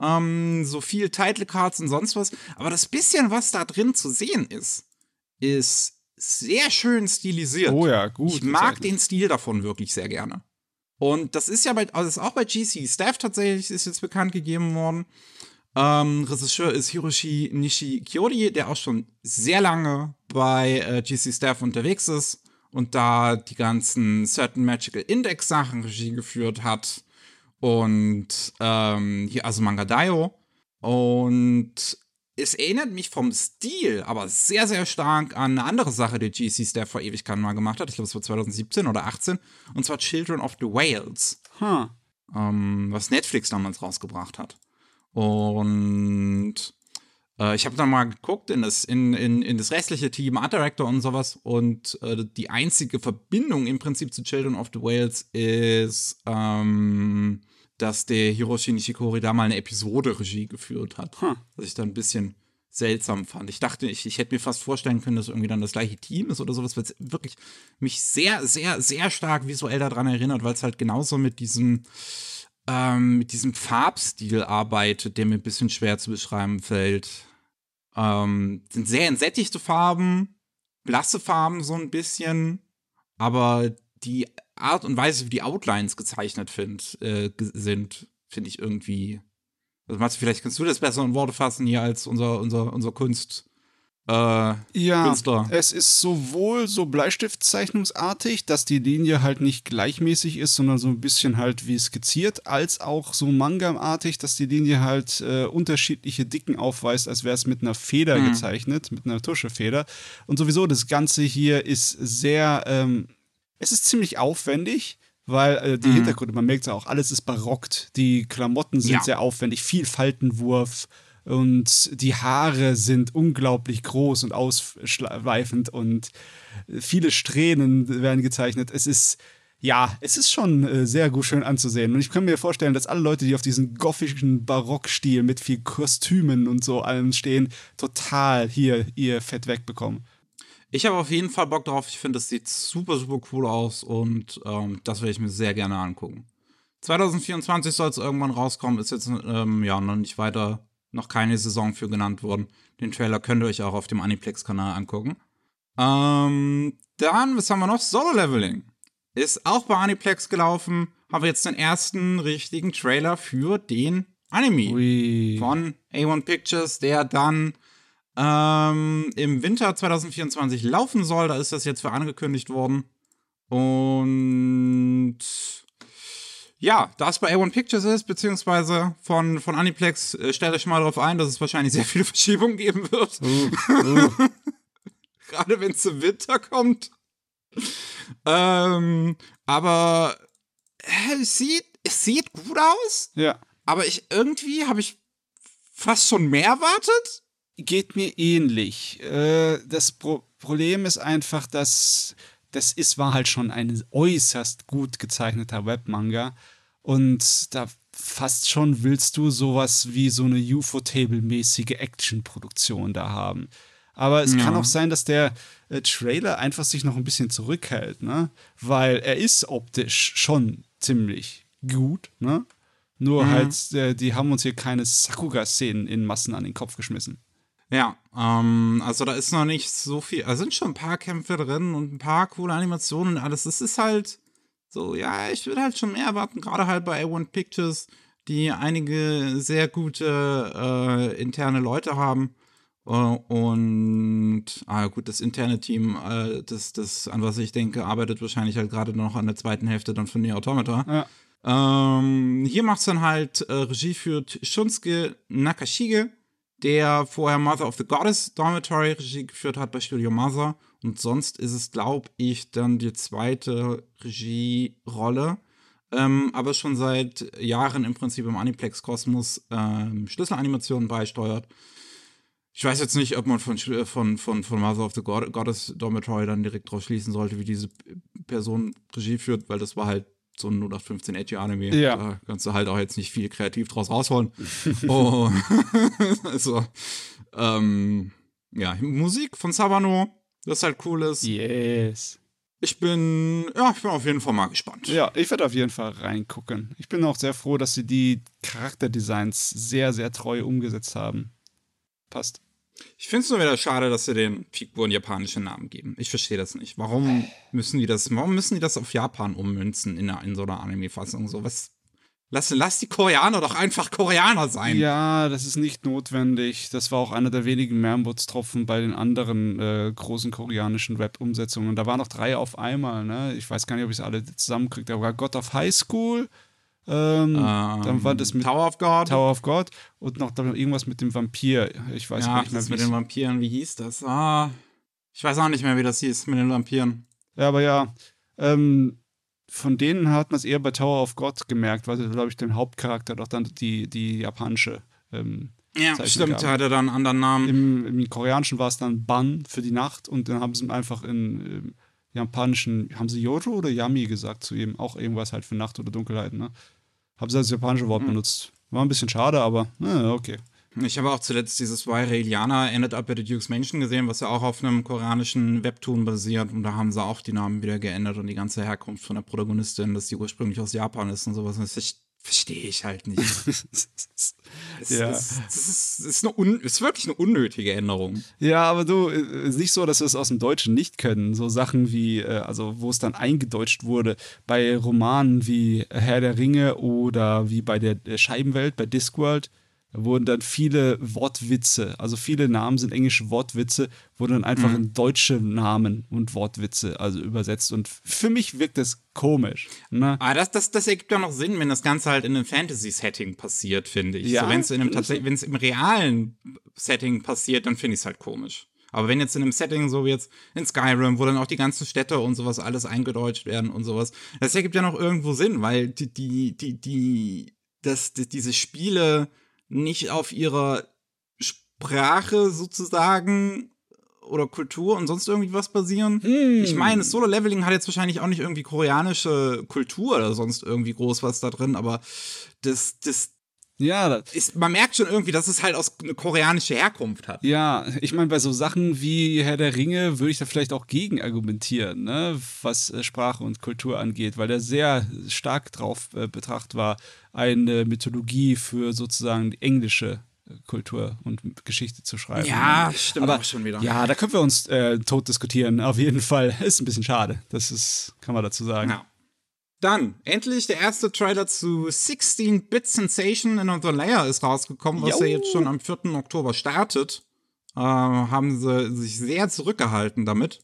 Ähm, so viel Title Cards und sonst was. Aber das bisschen, was da drin zu sehen ist, ist sehr schön stilisiert. Oh ja, gut. Ich mag den Stil davon wirklich sehr gerne. Und das ist ja bei, also ist auch bei GC Staff tatsächlich, ist jetzt bekannt gegeben worden. Ähm, Regisseur ist Hiroshi Nishikiori, der auch schon sehr lange bei äh, GC Staff unterwegs ist und da die ganzen Certain Magical Index Sachen Regie geführt hat. Und ähm, hier also Manga Daio. Und es erinnert mich vom Stil aber sehr, sehr stark an eine andere Sache, die GC Staff vor Ewigkeiten mal gemacht hat. Ich glaube, es war 2017 oder 18. Und zwar Children of the Whales. Huh. Ähm, was Netflix damals rausgebracht hat. Und äh, ich habe dann mal geguckt in das, in, in, in das restliche Team, Art Director und sowas. Und äh, die einzige Verbindung im Prinzip zu Children of the Whales ist, ähm, dass der Hiroshi Nishikori da mal eine Episode Regie geführt hat. Huh. Was ich dann ein bisschen seltsam fand. Ich dachte, ich, ich hätte mir fast vorstellen können, dass irgendwie dann das gleiche Team ist oder sowas, weil es wirklich mich sehr, sehr, sehr stark visuell daran erinnert, weil es halt genauso mit diesem ähm, mit diesem Farbstil arbeitet, der mir ein bisschen schwer zu beschreiben fällt. Ähm, sind sehr entsättigte Farben, blasse Farben so ein bisschen, aber die Art und Weise, wie die Outlines gezeichnet find, äh, sind, finde ich irgendwie. Also, Matze, vielleicht kannst du das besser in Worte fassen hier als unser, unser, unser Kunst, äh, ja, Künstler. es ist sowohl so Bleistiftzeichnungsartig, dass die Linie halt nicht gleichmäßig ist, sondern so ein bisschen halt wie skizziert, als auch so Manga-artig, dass die Linie halt äh, unterschiedliche Dicken aufweist, als wäre es mit einer Feder Mhm. gezeichnet, mit einer Tuschefeder. Und sowieso, das Ganze hier ist sehr, ähm, es ist ziemlich aufwendig. Weil äh, die Mhm. Hintergründe, man merkt es auch, alles ist barockt. Die Klamotten sind Ja. sehr aufwendig, viel Faltenwurf, und die Haare sind unglaublich groß und ausschweifend und viele Strähnen werden gezeichnet. Es ist, ja, es ist schon äh, sehr gut schön anzusehen. Und ich kann mir vorstellen, dass alle Leute, die auf diesen gothischen Barockstil mit viel Kostümen und so allem stehen, total hier ihr Fett wegbekommen. Ich habe auf jeden Fall Bock drauf. Ich finde, das sieht super, super cool aus und ähm, das werde ich mir sehr gerne angucken. 2024 soll es irgendwann rauskommen, ist jetzt ähm, ja noch nicht weiter, noch keine Saison für genannt worden. Den Trailer könnt ihr euch auch auf dem Aniplex-Kanal angucken. Ähm, dann, was haben wir noch? Solo-Leveling. Ist auch bei Aniplex gelaufen. Haben wir jetzt den ersten richtigen Trailer für den Anime Ui. von A1 Pictures, der dann ähm, im Winter 2024 laufen soll. Da ist das jetzt für angekündigt worden. Und ja, da es bei A1 Pictures ist, beziehungsweise von, von Aniplex, äh, stellt euch mal darauf ein, dass es wahrscheinlich sehr viele Verschiebungen geben wird. Uh, uh. Gerade wenn es im Winter kommt. ähm, aber äh, es, sieht, es sieht gut aus, ja. aber ich irgendwie habe ich fast schon mehr erwartet. Geht mir ähnlich. Äh, das Pro Problem ist einfach, dass das ist, war halt schon ein äußerst gut gezeichneter Webmanga. Und da fast schon willst du sowas wie so eine UFO-Table-mäßige Action-Produktion da haben. Aber es Ja. kann auch sein, dass der äh, Trailer einfach sich noch ein bisschen zurückhält, ne? Weil er ist optisch schon ziemlich gut, ne? Nur Mhm. halt, äh, die haben uns hier keine Sakuga-Szenen in Massen an den Kopf geschmissen. Ja, ähm, also da ist noch nicht so viel, also sind schon ein paar Kämpfe drin und ein paar coole Animationen und alles. Es ist halt so, ja, ich würde halt schon mehr erwarten, gerade halt bei A1 Pictures, die einige sehr gute äh, interne Leute haben. Äh, und ah, gut, das interne Team, äh, das, das, an was ich denke, arbeitet wahrscheinlich halt gerade noch an der zweiten Hälfte dann von Nier Automata. Ja. Ähm, hier macht's dann halt äh, Regie führt Shunsuke Nakashige, der vorher Mother of the Goddess Dormitory Regie geführt hat bei Studio Mother. Und sonst ist es, glaube ich, dann die zweite Regierolle. Ähm, aber schon seit Jahren im Prinzip im Aniplex-Kosmos ähm, Schlüsselanimationen beisteuert. Ich weiß jetzt nicht, ob man von, von, von, von Mother of the God Goddess Dormitory dann direkt drauf schließen sollte, wie diese Person Regie führt, weil das war halt so ein 0815 Edgy Anime. Ja. Da kannst du halt auch jetzt nicht viel kreativ draus rausholen. oh. also, ähm, ja, Musik von Sabano, das halt cool ist. Yes. Ich bin, ja, ich bin auf jeden Fall mal gespannt. Ja, ich werde auf jeden Fall reingucken. Ich bin auch sehr froh, dass sie die Charakterdesigns sehr, sehr treu umgesetzt haben. Passt. Ich finde es nur wieder schade, dass sie den Figuren japanische Namen geben. Ich verstehe das nicht. Warum müssen die das, warum müssen die das auf Japan ummünzen in, in so einer Anime-Fassung? So, was, Lass, lass die Koreaner doch einfach Koreaner sein. Ja, das ist nicht notwendig. Das war auch einer der wenigen Mehrmutstropfen bei den anderen äh, großen koreanischen Web-Umsetzungen. Und da waren noch drei auf einmal. Ne? Ich weiß gar nicht, ob ich es alle zusammenkriege. Da war God of High School. Ähm, ähm, dann war das mit Tower of God. Tower of God. Und noch irgendwas mit dem Vampir. Ich weiß ja, nicht mehr, wie mit den Vampiren. Wie hieß das? Ah, ich weiß auch nicht mehr, wie das hieß mit den Vampiren. Ja, aber ja. Ähm, von denen hat man es eher bei Tower of God gemerkt, weil sie, glaube ich, den Hauptcharakter doch dann die, die japanische. Ähm, ja, Zeichen stimmt, gab. hat er dann einen anderen Namen. Im, Im, Koreanischen war es dann Ban für die Nacht und dann haben sie einfach in im japanischen, haben sie Yoro oder Yami gesagt zu ihm? Auch irgendwas halt für Nacht oder Dunkelheit, ne? Haben sie das japanische Wort mhm. benutzt. War ein bisschen schade, aber äh, okay. Ich habe auch zuletzt dieses Vaireliana Ended Up at the Duke's Mansion gesehen, was ja auch auf einem koreanischen Webtoon basiert. Und da haben sie auch die Namen wieder geändert und die ganze Herkunft von der Protagonistin, dass die ursprünglich aus Japan ist und sowas. Das verstehe ich halt nicht. das, ja. das, das, ist, ist, eine ist wirklich eine unnötige Änderung. Ja, aber du, ist nicht so, dass wir es aus dem Deutschen nicht können. So Sachen wie, äh, also wo es dann eingedeutscht wurde, bei Romanen wie Herr der Ringe oder wie bei der Scheibenwelt, bei Discworld wurden dann viele Wortwitze, also viele Namen sind englische Wortwitze, wurden dann einfach mhm. in deutsche Namen und Wortwitze also übersetzt. Und für mich wirkt das komisch. Ne? Aber ah, das, das, das ergibt ja noch Sinn, wenn das Ganze halt in einem Fantasy-Setting passiert, finde ich. Ja, so, wenn es wenn im realen Setting passiert, dann finde ich es halt komisch. Aber wenn jetzt in einem Setting so wie jetzt in Skyrim, wo dann auch die ganzen Städte und sowas alles eingedeutscht werden und sowas, das ergibt ja noch irgendwo Sinn, weil die, die, die, die, das, die diese Spiele nicht auf ihrer Sprache sozusagen oder Kultur und sonst irgendwie was basieren. Hm. Ich meine, Solo Leveling hat jetzt wahrscheinlich auch nicht irgendwie koreanische Kultur oder sonst irgendwie groß was da drin, aber das, das, ja, ist, man merkt schon irgendwie, dass es halt aus eine koreanische Herkunft hat. Ja, ich meine, bei so Sachen wie Herr der Ringe würde ich da vielleicht auch gegen argumentieren, ne, was äh, Sprache und Kultur angeht, weil der sehr stark drauf äh, betracht war, eine Mythologie für sozusagen die englische äh, Kultur und Geschichte zu schreiben. Ja, stimmt aber auch schon wieder. Ja, da können wir uns äh, tot diskutieren, auf jeden Fall. Ist ein bisschen schade. Das ist, kann man dazu sagen. Ja. Dann, endlich der erste Trailer zu 16-Bit Sensation in Another Layer ist rausgekommen, was jo. ja jetzt schon am 4. Oktober startet. Äh, haben sie sich sehr zurückgehalten damit.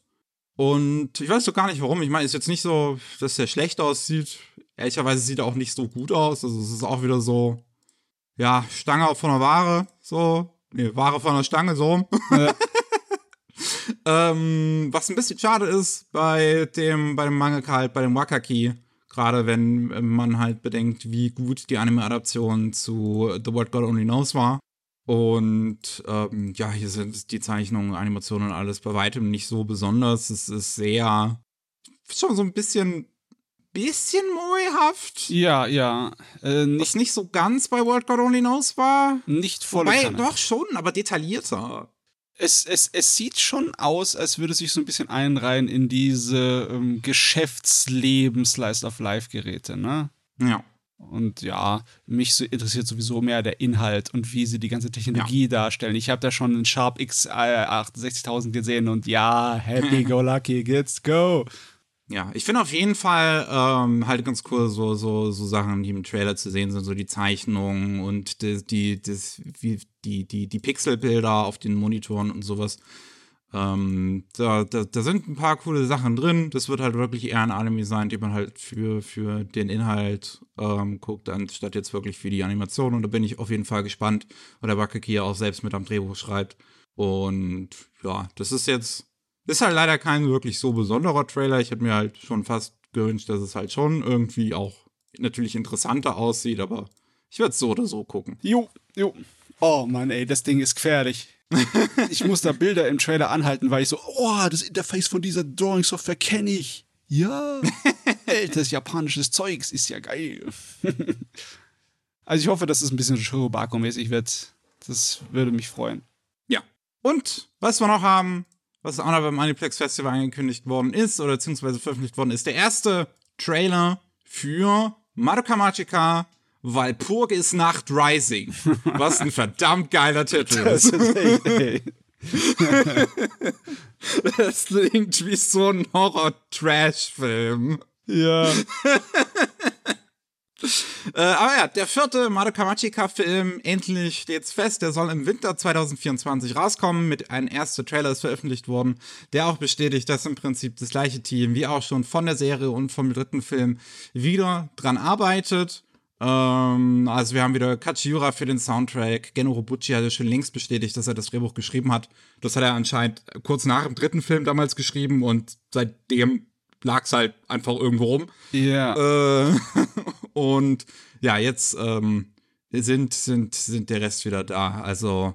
Und ich weiß doch gar nicht warum. Ich meine, ist jetzt nicht so, dass der schlecht aussieht. Ehrlicherweise sieht er auch nicht so gut aus. Also es ist auch wieder so, ja, Stange von der Ware, so. Nee, Ware von der Stange, so. Ja. ähm, was ein bisschen schade ist bei dem, bei dem Mangaka halt, bei dem Wakaki, Gerade wenn man halt bedenkt, wie gut die Anime-Adaption zu The World God Only Knows war. Und ähm, ja, hier sind die Zeichnungen, Animationen und alles bei weitem nicht so besonders. Es ist sehr schon so ein bisschen bisschen moehaft. Ja, ja. Äh, nicht, Was nicht so ganz bei World God Only Knows war. Nicht voll. Wobei, doch schon, aber detaillierter es, es, es sieht schon aus, als würde sich so ein bisschen einreihen in diese ähm, Geschäftsleben-Slice of Life-Geräte, ne? Ja. Und ja, mich so interessiert sowieso mehr der Inhalt und wie sie die ganze Technologie ja. darstellen. Ich habe da schon einen Sharp X 68000 gesehen und ja, happy go lucky, let's go. Ja, ich finde auf jeden Fall ähm, halt ganz cool, so, so, so Sachen, die im Trailer zu sehen sind, so die Zeichnungen und die, die, das, wie, die, die, die Pixelbilder auf den Monitoren und sowas. Ähm, da, da, da sind ein paar coole Sachen drin. Das wird halt wirklich eher ein Anime sein, die man halt für, für den Inhalt ähm, guckt, anstatt jetzt wirklich für die Animation. Und da bin ich auf jeden Fall gespannt, weil der Wakaki auch selbst mit am Drehbuch schreibt. Und ja, das ist jetzt ist halt leider kein wirklich so besonderer Trailer. Ich hätte mir halt schon fast gewünscht, dass es halt schon irgendwie auch natürlich interessanter aussieht, aber ich werde es so oder so gucken. Jo, jo. Oh Mann, ey, das Ding ist gefährlich. ich muss da Bilder im Trailer anhalten, weil ich so, oh, das Interface von dieser Drawing-Software kenne ich. Ja, ältes japanisches Zeugs ist ja geil. also ich hoffe, dass es ein bisschen Shirobako-mäßig wird. Das würde mich freuen. Ja. Und was wir noch haben, was auch noch beim Aniplex Festival angekündigt worden ist oder beziehungsweise veröffentlicht worden ist. Der erste Trailer für Madoka Magica Walpurgis Nacht Rising. Was ein verdammt geiler Titel ist. das klingt wie so ein Horror-Trash-Film. Ja. Äh, aber ja, der vierte Madoka Magica-Film, endlich steht's fest. Der soll im Winter 2024 rauskommen. Mit einem ersten Trailer ist veröffentlicht worden, der auch bestätigt, dass im Prinzip das gleiche Team wie auch schon von der Serie und vom dritten Film wieder dran arbeitet. Ähm, also wir haben wieder Kachiura für den Soundtrack. Geno Robucci hat ja schon längst bestätigt, dass er das Drehbuch geschrieben hat. Das hat er anscheinend kurz nach dem dritten Film damals geschrieben und seitdem lag es halt einfach irgendwo rum. Ja. Äh, und ja, jetzt ähm, sind, sind, sind der Rest wieder da. Also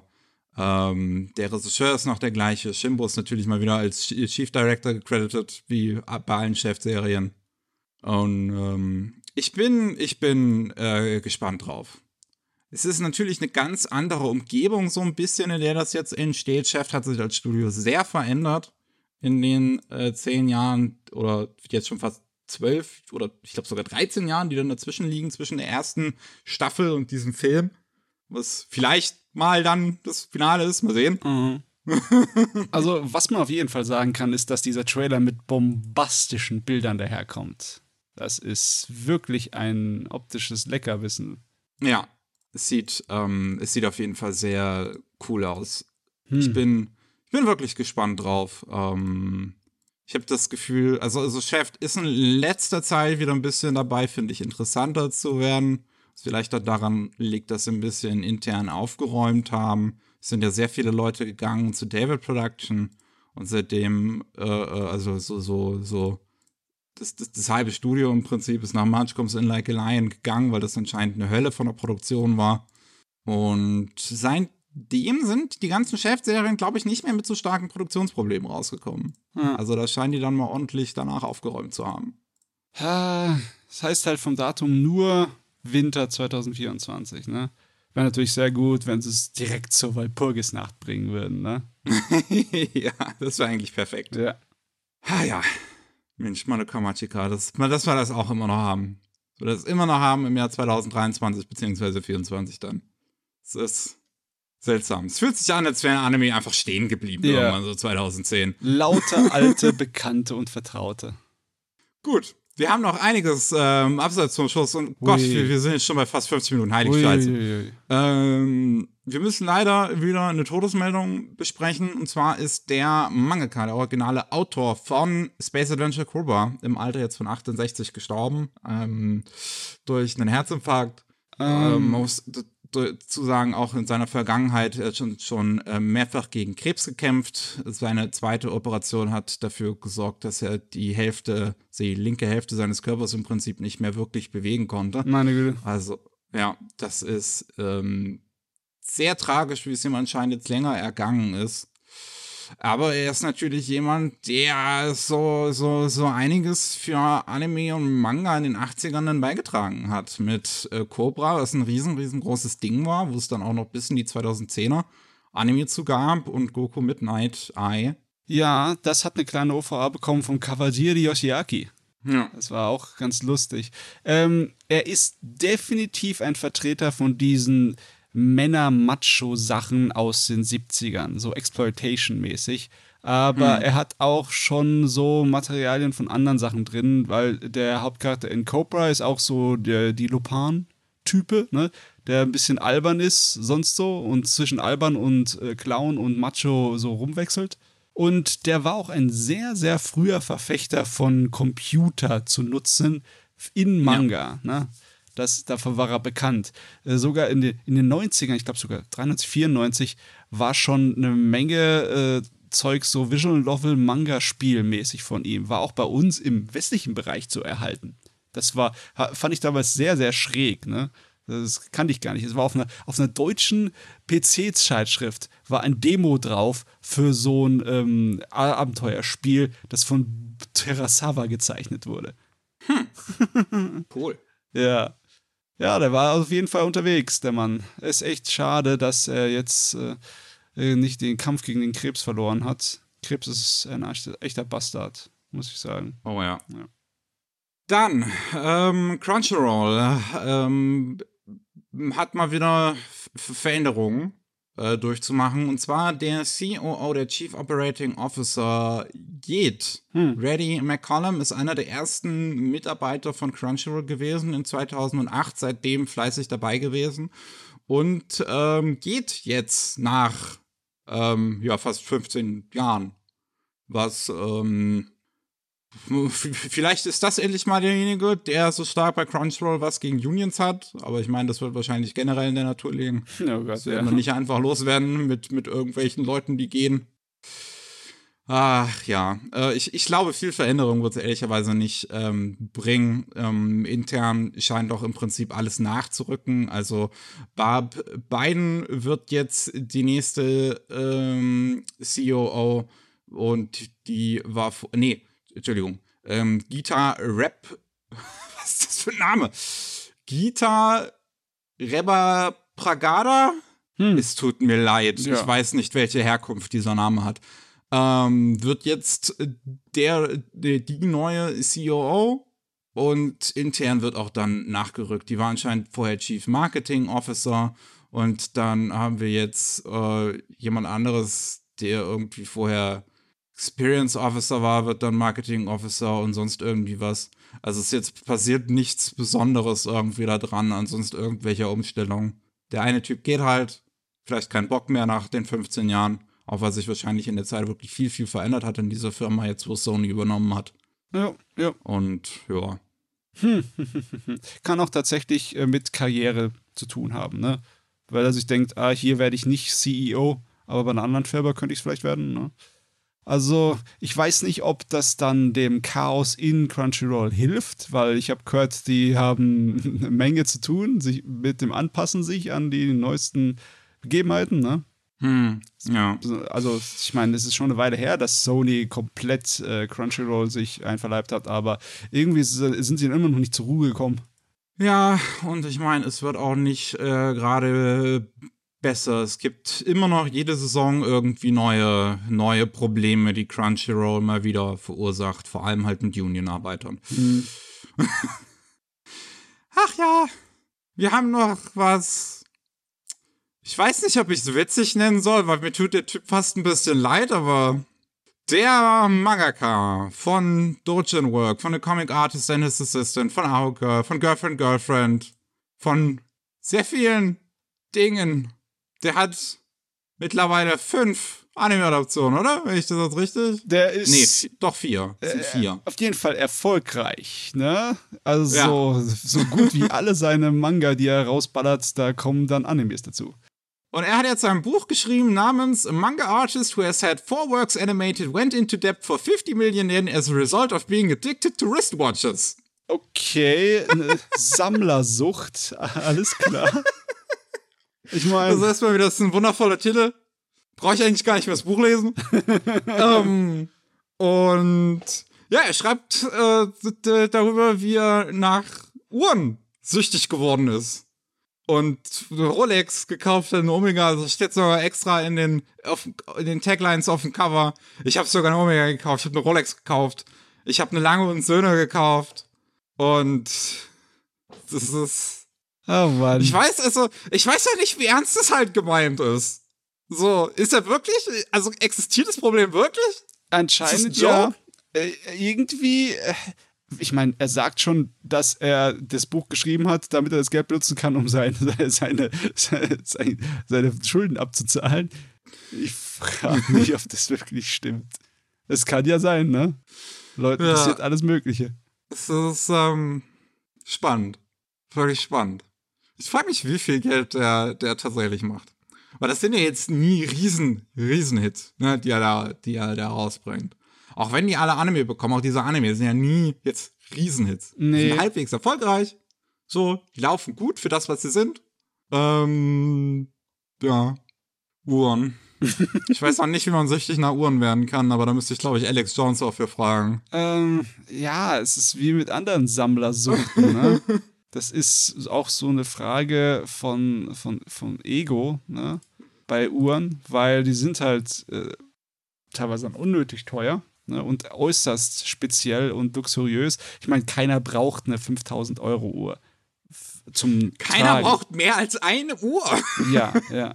ähm, der Regisseur ist noch der gleiche. Shimbo ist natürlich mal wieder als Chief Director gecredited, wie bei allen Chefserien. Und ähm, ich bin, ich bin äh, gespannt drauf. Es ist natürlich eine ganz andere Umgebung, so ein bisschen, in der das jetzt entsteht. Chef hat sich als Studio sehr verändert in den äh, zehn Jahren oder jetzt schon fast zwölf oder ich glaube sogar 13 Jahren, die dann dazwischen liegen, zwischen der ersten Staffel und diesem Film. Was vielleicht mal dann das Finale ist, mal sehen. Mhm. also, was man auf jeden Fall sagen kann, ist, dass dieser Trailer mit bombastischen Bildern daherkommt. Das ist wirklich ein optisches Leckerbissen. Ja, es sieht, ähm, es sieht auf jeden Fall sehr cool aus. Hm. Ich bin ich bin wirklich gespannt drauf. Ähm, ich habe das Gefühl, also, also Chef ist in letzter Zeit wieder ein bisschen dabei, finde ich, interessanter zu werden. Was vielleicht auch daran liegt, dass sie ein bisschen intern aufgeräumt haben. Es sind ja sehr viele Leute gegangen zu David Production und seitdem, äh, äh also so, so, so, das, das, das, halbe Studio im Prinzip ist nach March Comes in Like a Lion gegangen, weil das anscheinend eine Hölle von der Produktion war. Und sein dem sind die ganzen Chefserien, glaube ich, nicht mehr mit so starken Produktionsproblemen rausgekommen. Ja. Also da scheinen die dann mal ordentlich danach aufgeräumt zu haben. Das heißt halt vom Datum nur Winter 2024, ne? Wäre natürlich sehr gut, wenn sie es direkt zur Walpurgisnacht bringen würden, ne? ja, das wäre eigentlich perfekt. Ja. Ah ja. Mensch, Manuka Machika, das, dass wir das auch immer noch haben. So, das immer noch haben im Jahr 2023 beziehungsweise 2024 dann. Das ist Seltsam. Es fühlt sich an, als wäre Anime einfach stehen geblieben, ja. irgendwann so 2010. Lauter alte, Bekannte und Vertraute. Gut. Wir haben noch einiges ähm, abseits vom Schuss und Ui. Gott, wir, wir, sind jetzt schon bei fast 50 Minuten. Heilige Scheiße. Ähm, wir müssen leider wieder eine Todesmeldung besprechen. Und zwar ist der Mangaka, der originale Autor von Space Adventure Cobra, im Alter jetzt von 68 gestorben. Ähm, durch einen Herzinfarkt. Ähm, ähm zu sagen, auch in seiner Vergangenheit schon, schon äh, mehrfach gegen Krebs gekämpft. Seine zweite Operation hat dafür gesorgt, dass er die Hälfte, die linke Hälfte seines Körpers im Prinzip nicht mehr wirklich bewegen konnte. Meine Güte. Also, ja, das ist ähm, sehr tragisch, wie es ihm anscheinend jetzt länger ergangen ist. Aber er ist natürlich jemand, der so, so, so einiges für Anime und Manga in den 80ern dann beigetragen hat. Mit äh, Cobra, was ein riesen, riesengroßes Ding war, wo es dann auch noch bis in die 2010er Anime zu gab und Goku Midnight Eye. Ja, das hat eine kleine OVA bekommen vom Kawajiri Yoshiaki. Ja. Das war auch ganz lustig. Ähm, er ist definitiv ein Vertreter von diesen Männer-Macho-Sachen aus den 70ern, so Exploitation-mäßig. Aber hm. er hat auch schon so Materialien von anderen Sachen drin, weil der Hauptcharakter in Cobra ist auch so der, die Lupin-Type, ne? der ein bisschen albern ist, sonst so, und zwischen albern und äh, Clown und Macho so rumwechselt. Und der war auch ein sehr, sehr früher Verfechter von Computer zu nutzen in Manga. Ja. Ne? Das, dafür war er bekannt. Äh, sogar in, den, in den 90ern, ich glaube sogar 93, 94, war schon eine Menge äh, Zeug so Visual Novel Manga Spielmäßig von ihm. War auch bei uns im westlichen Bereich zu erhalten. Das war, fand ich damals sehr, sehr schräg, ne? Das kannte ich gar nicht. Es war auf einer, auf einer deutschen PC-Zeitschrift, war ein Demo drauf für so ein ähm, Abenteuerspiel, das von Terrasawa gezeichnet wurde. Hm. cool. ja. Ja, der war auf jeden Fall unterwegs, der Mann. Ist echt schade, dass er jetzt äh, äh, nicht den Kampf gegen den Krebs verloren hat. Krebs ist ein echter Bastard, muss ich sagen. Oh ja. ja. Dann, ähm, Crunchyroll ähm, hat mal wieder Veränderungen äh, durchzumachen. Und zwar der COO, der Chief Operating Officer, geht. Hm. Reddy McCollum ist einer der ersten Mitarbeiter von Crunchyroll gewesen in 2008, seitdem fleißig dabei gewesen. Und ähm, geht jetzt nach ähm, ja, fast 15 Jahren. Was ähm, Vielleicht ist das endlich mal derjenige, der so stark bei Crunchyroll was gegen Unions hat. Aber ich meine, das wird wahrscheinlich generell in der Natur liegen. Oh Gott, das wird man nicht einfach loswerden mit, mit irgendwelchen Leuten, die gehen. Ach ja, äh, ich, ich glaube, viel Veränderung wird es ehrlicherweise nicht ähm, bringen. Ähm, intern scheint doch im Prinzip alles nachzurücken. Also Barb Biden wird jetzt die nächste ähm, COO und die war, nee, Entschuldigung, ähm, Gita Rap, was ist das für ein Name? Gita Reba Pragada? Hm. Es tut mir leid, ja. ich weiß nicht, welche Herkunft dieser Name hat. Ähm, wird jetzt der, der, die neue COO und intern wird auch dann nachgerückt. Die war anscheinend vorher Chief Marketing Officer und dann haben wir jetzt äh, jemand anderes, der irgendwie vorher Experience Officer war, wird dann Marketing Officer und sonst irgendwie was. Also es jetzt passiert nichts Besonderes irgendwie da dran, ansonsten irgendwelche Umstellungen. Der eine Typ geht halt, vielleicht kein Bock mehr nach den 15 Jahren, auch weil sich wahrscheinlich in der Zeit wirklich viel, viel verändert hat in dieser Firma, jetzt wo Sony übernommen hat. Ja, ja. Und ja. Kann auch tatsächlich äh, mit Karriere zu tun haben, ne? Weil er sich denkt, ah, hier werde ich nicht CEO, aber bei einer anderen Firma könnte ich es vielleicht werden, ne? Also ich weiß nicht, ob das dann dem Chaos in Crunchyroll hilft, weil ich habe gehört, die haben eine Menge zu tun, sich mit dem Anpassen sich an die neuesten Begebenheiten, ne? Hm, ja. Also, ich meine, es ist schon eine Weile her, dass Sony komplett äh, Crunchyroll sich einverleibt hat, aber irgendwie sind sie immer noch nicht zur Ruhe gekommen. Ja, und ich meine, es wird auch nicht äh, gerade besser. Es gibt immer noch jede Saison irgendwie neue, neue Probleme, die Crunchyroll mal wieder verursacht, vor allem halt mit Union-Arbeitern. Mhm. Ach ja, wir haben noch was. Ich weiß nicht, ob ich es witzig nennen soll, weil mir tut der Typ fast ein bisschen leid, aber der Mangaka von Dojin Work, von The Comic Artist and His Assistant, von Auge, von Girlfriend Girlfriend, von sehr vielen Dingen der hat mittlerweile fünf Anime-Adaptionen, oder? Wenn ich das jetzt richtig? Der ist. Nee, doch vier. Äh, vier. Auf jeden Fall erfolgreich, ne? Also ja. so, so gut wie alle seine Manga, die er rausballert, da kommen dann Animes dazu. Und er hat jetzt ein Buch geschrieben namens A Manga Artist who has had four works animated went into debt for 50 million yen as a result of being addicted to wristwatches. Okay, eine Sammlersucht, alles klar. Ich meine. Also erstmal wieder, das ist ein wundervoller Titel. Brauche ich eigentlich gar nicht mehr das Buch lesen. ähm, und ja, er schreibt äh, darüber, wie er nach Uhren süchtig geworden ist. Und Rolex gekauft hat, eine Omega, das steht sogar extra in den, auf, in den Taglines auf dem Cover. Ich habe sogar eine Omega gekauft, ich habe eine Rolex gekauft. Ich habe eine Lange und Söhne gekauft. Und das ist Oh Mann. Ich weiß also, ich weiß ja nicht, wie ernst es halt gemeint ist. So, ist er wirklich, also existiert das Problem wirklich? Anscheinend ja. Äh, irgendwie, äh, ich meine, er sagt schon, dass er das Buch geschrieben hat, damit er das Geld benutzen kann, um seine, seine, seine, seine, seine Schulden abzuzahlen. Ich frage mich, ob das wirklich stimmt. Es kann ja sein, ne? Leute, ja. passiert alles Mögliche. Es ist ähm, spannend. Völlig spannend. Ich frage mich, wie viel Geld der, der tatsächlich macht. Weil das sind ja jetzt nie riesen, riesen Hits, ne, die er da, die er da rausbringt. Auch wenn die alle Anime bekommen, auch diese Anime sind ja nie jetzt Riesenhits. Nee. Die sind halbwegs erfolgreich. So, die laufen gut für das, was sie sind. Ähm, ja. Uhren. ich weiß auch nicht, wie man süchtig nach Uhren werden kann, aber da müsste ich, glaube ich, Alex Jones auch für fragen. Ähm, ja, es ist wie mit anderen Sammlersuchten, ne? das ist auch so eine Frage von, von, von Ego ne? bei Uhren, weil die sind halt äh, teilweise dann unnötig teuer ne, und äußerst speziell und luxuriös. Ich meine, keiner braucht eine 5000 Euro Uhr zum Keiner Tragen. braucht mehr als eine Uhr. Ja, ja.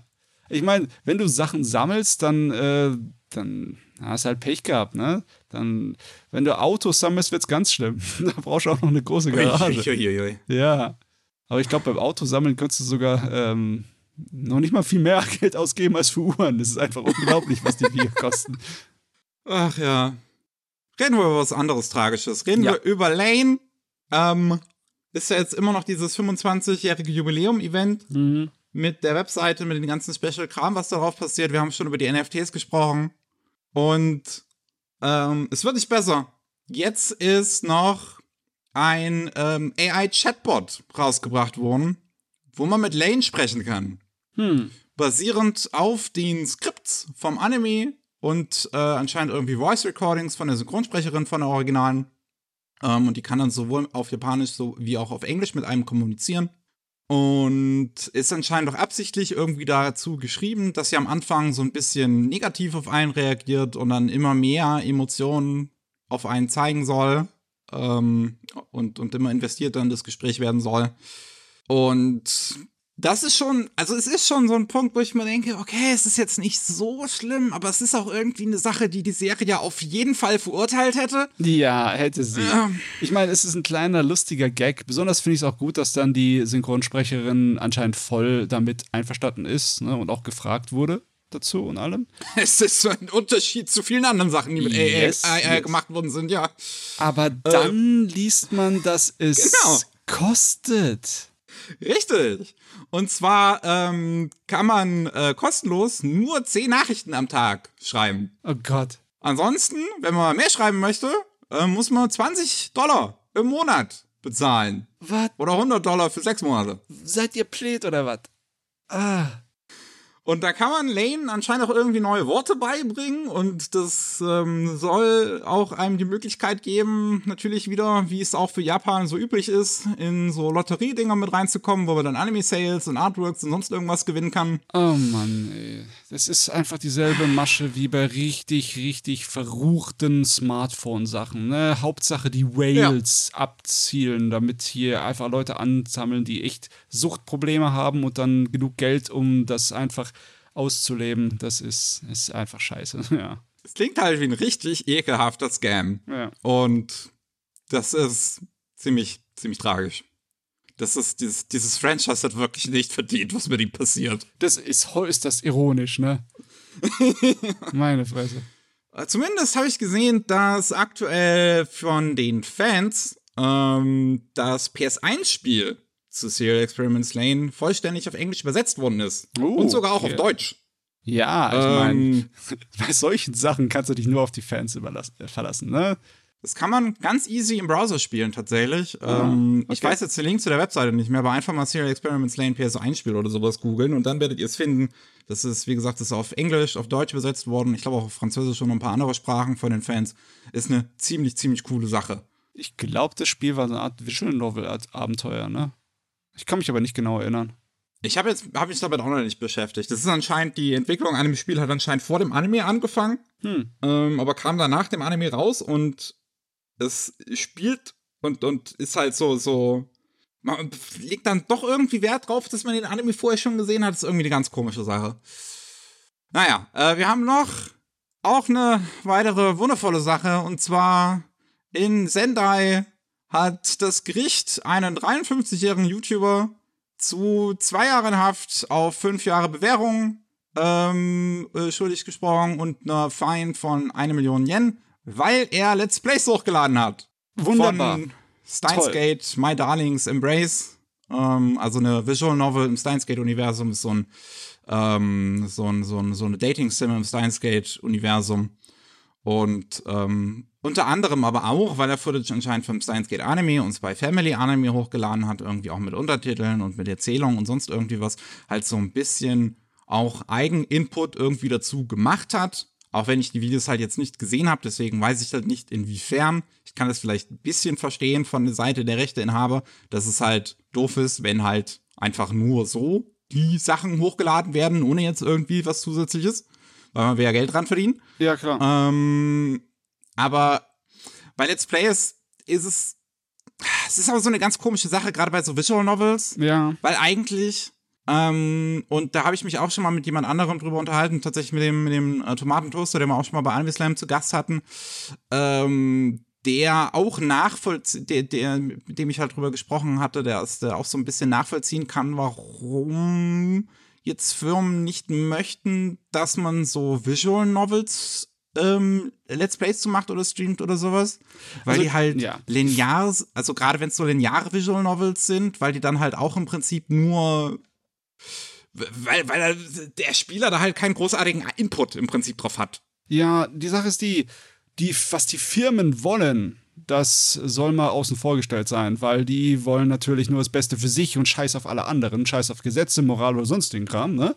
Ich meine, wenn du Sachen sammelst, dann, äh, dann hast du halt Pech gehabt, ne? Dann, wenn du Autos sammelst, wird's ganz schlimm. da brauchst du auch noch eine große Garage. Uiuiui. Ja. Aber ich glaube, beim Autosammeln kannst du sogar ähm, noch nicht mal viel mehr Geld ausgeben als für Uhren. Das ist einfach unglaublich, was die Viecher kosten. Ach ja. Reden wir über was anderes Tragisches. Reden Ja. wir über Lane. Ähm, ist ja jetzt immer noch dieses 25-jährige Jubiläum-Event mit der Webseite, mit den ganzen Special-Kram, was darauf passiert. Wir haben schon über die NFTs gesprochen. Und ähm, es wird nicht besser. Jetzt ist noch ein ähm, AI-Chatbot rausgebracht worden, wo man mit Lane sprechen kann Hm. basierend auf den Skripts vom Anime und äh, anscheinend irgendwie Voice Recordings von der Synchronsprecherin von der Originalen. Ähm, und die kann dann sowohl auf Japanisch so wie auch auf Englisch mit einem kommunizieren. Und ist anscheinend auch absichtlich irgendwie dazu geschrieben, dass sie am Anfang so ein bisschen negativ auf einen reagiert und dann immer mehr Emotionen auf einen zeigen soll. Ähm, und, und immer investierter in das Gespräch werden soll. Und das ist schon, also es ist schon so ein Punkt, wo ich mir denke, okay, es ist jetzt nicht so schlimm, aber es ist auch irgendwie eine Sache, die die Serie ja auf jeden Fall verurteilt hätte. Ja, hätte sie. Ähm. Ich meine, es ist ein kleiner, lustiger Gag. Besonders finde ich es auch gut, dass dann die Synchronsprecherin anscheinend voll damit einverstanden ist ne, und auch gefragt wurde dazu und allem. Es ist so ein Unterschied zu vielen anderen Sachen, die mit Yes, AI, AI yes. gemacht worden sind, ja. Aber dann liest man, dass es Genau. kostet. Richtig. Und zwar ähm, kann man äh, kostenlos nur 10 Nachrichten am Tag schreiben. Oh Gott. Ansonsten, wenn man mehr schreiben möchte, äh, muss man 20 Dollar im Monat bezahlen. Was? Oder 100 Dollar für sechs Monate. Seid ihr Plet oder was? Ah. Und da kann man Lane anscheinend auch irgendwie neue Worte beibringen und das ähm, soll auch einem die Möglichkeit geben, natürlich wieder, wie es auch für Japan so üblich ist, in so Lotteriedinger mit reinzukommen, wo man dann Anime-Sales und Artworks und sonst irgendwas gewinnen kann. Oh Mann, ey. Das ist einfach dieselbe Masche wie bei richtig, richtig verruchten Smartphone-Sachen. Ne? Hauptsache die Whales abzielen, damit hier einfach Leute ansammeln, die echt Suchtprobleme haben und dann genug Geld, um das einfach auszuleben. Das ist, ist einfach scheiße. Ja. Es klingt halt wie ein richtig ekelhafter Scam. ja. Und das ist ziemlich, ziemlich tragisch. Das ist, dieses, dieses Franchise hat wirklich nicht verdient, was mit ihm passiert. Das ist, ist das ironisch, ne? Meine Fresse. Äh, Zumindest habe ich gesehen, dass aktuell von den Fans ähm, das PS1-Spiel zu Serial Experiments Lane vollständig auf Englisch übersetzt worden ist. Oh, Und sogar auch okay. auf Deutsch. Ja, ich meine, Ähm, bei solchen Sachen kannst du dich nur auf die Fans äh, verlassen, ne? das kann man ganz easy im Browser spielen, tatsächlich. ähm, Ich okay. weiß jetzt den Link zu der Webseite nicht mehr, aber einfach mal Serial Experiments Lane PS1-Spiel oder sowas googeln und dann werdet ihr es finden. Das ist, wie gesagt, das ist auf Englisch, auf Deutsch übersetzt worden. Ich glaube auch auf Französisch und noch ein paar andere Sprachen von den Fans. Ist eine ziemlich, ziemlich coole Sache. Ich glaube, das Spiel war so eine Art Visual Novel Art Abenteuer, ne? Ich kann mich aber nicht genau erinnern. Ich habe jetzt habe mich damit auch noch nicht beschäftigt. Das ist anscheinend die Entwicklung an dem Spiel hat anscheinend vor dem Anime angefangen, Hm. ähm, aber kam dann nach dem Anime raus und es spielt und und ist halt so so man legt dann doch irgendwie Wert drauf, dass man den Anime vorher schon gesehen hat. Das ist irgendwie eine ganz komische Sache. Naja, äh, wir haben noch auch eine weitere wundervolle Sache und zwar in Sendai hat das Gericht einen 53-jährigen YouTuber zu zwei Jahren Haft auf fünf Jahre Bewährung ähm, äh, schuldig gesprochen und einer Fine von eine Million Yen, weil er Let's Plays hochgeladen hat. Wunderbar. Von Steins Gate, My Darlings Embrace. Ähm, also eine Visual Novel im Steins Gate-Universum ist so ein, ähm, so ein, so ein, so eine Dating-Sim im Steins Gate-Universum. Und ähm, unter anderem aber auch, weil er Footage anscheinend vom Steins Gate Anime und Spy Family Anime hochgeladen hat, irgendwie auch mit Untertiteln und mit Erzählungen und sonst irgendwie was, halt so ein bisschen auch Eigeninput irgendwie dazu gemacht hat. Auch wenn ich die Videos halt jetzt nicht gesehen habe, deswegen weiß ich halt nicht inwiefern. Ich kann das vielleicht ein bisschen verstehen von der Seite der Rechteinhaber, dass es halt doof ist, wenn halt einfach nur so die Sachen hochgeladen werden, ohne jetzt irgendwie was zusätzliches. weil man will ja Geld dran verdienen. Ja, klar. Ähm, aber bei Let's Plays ist es, es ist aber so eine ganz komische Sache, gerade bei so Visual Novels. Ja. Weil eigentlich, ähm, und da habe ich mich auch schon mal mit jemand anderem drüber unterhalten, tatsächlich mit dem, mit dem äh, Tomatentoaster, den wir auch schon mal bei Anime Slam zu Gast hatten, ähm, der auch nachvollziehen, der, der, mit dem ich halt drüber gesprochen hatte, der, ist, der auch so ein bisschen nachvollziehen kann, warum jetzt Firmen nicht möchten, dass man so Visual Novels ähm, Let's Plays zu macht oder streamt oder sowas. Weil Also, die halt ja. linear, also gerade wenn es so lineare Visual Novels sind, weil die dann halt auch im Prinzip nur weil, weil der Spieler da halt keinen großartigen Input im Prinzip drauf hat. Ja, die Sache ist die, die, was die Firmen wollen, das soll mal außen vor gestellt sein, weil die wollen natürlich nur das Beste für sich und scheiß auf alle anderen, scheiß auf Gesetze, Moral oder sonstigen Kram, ne?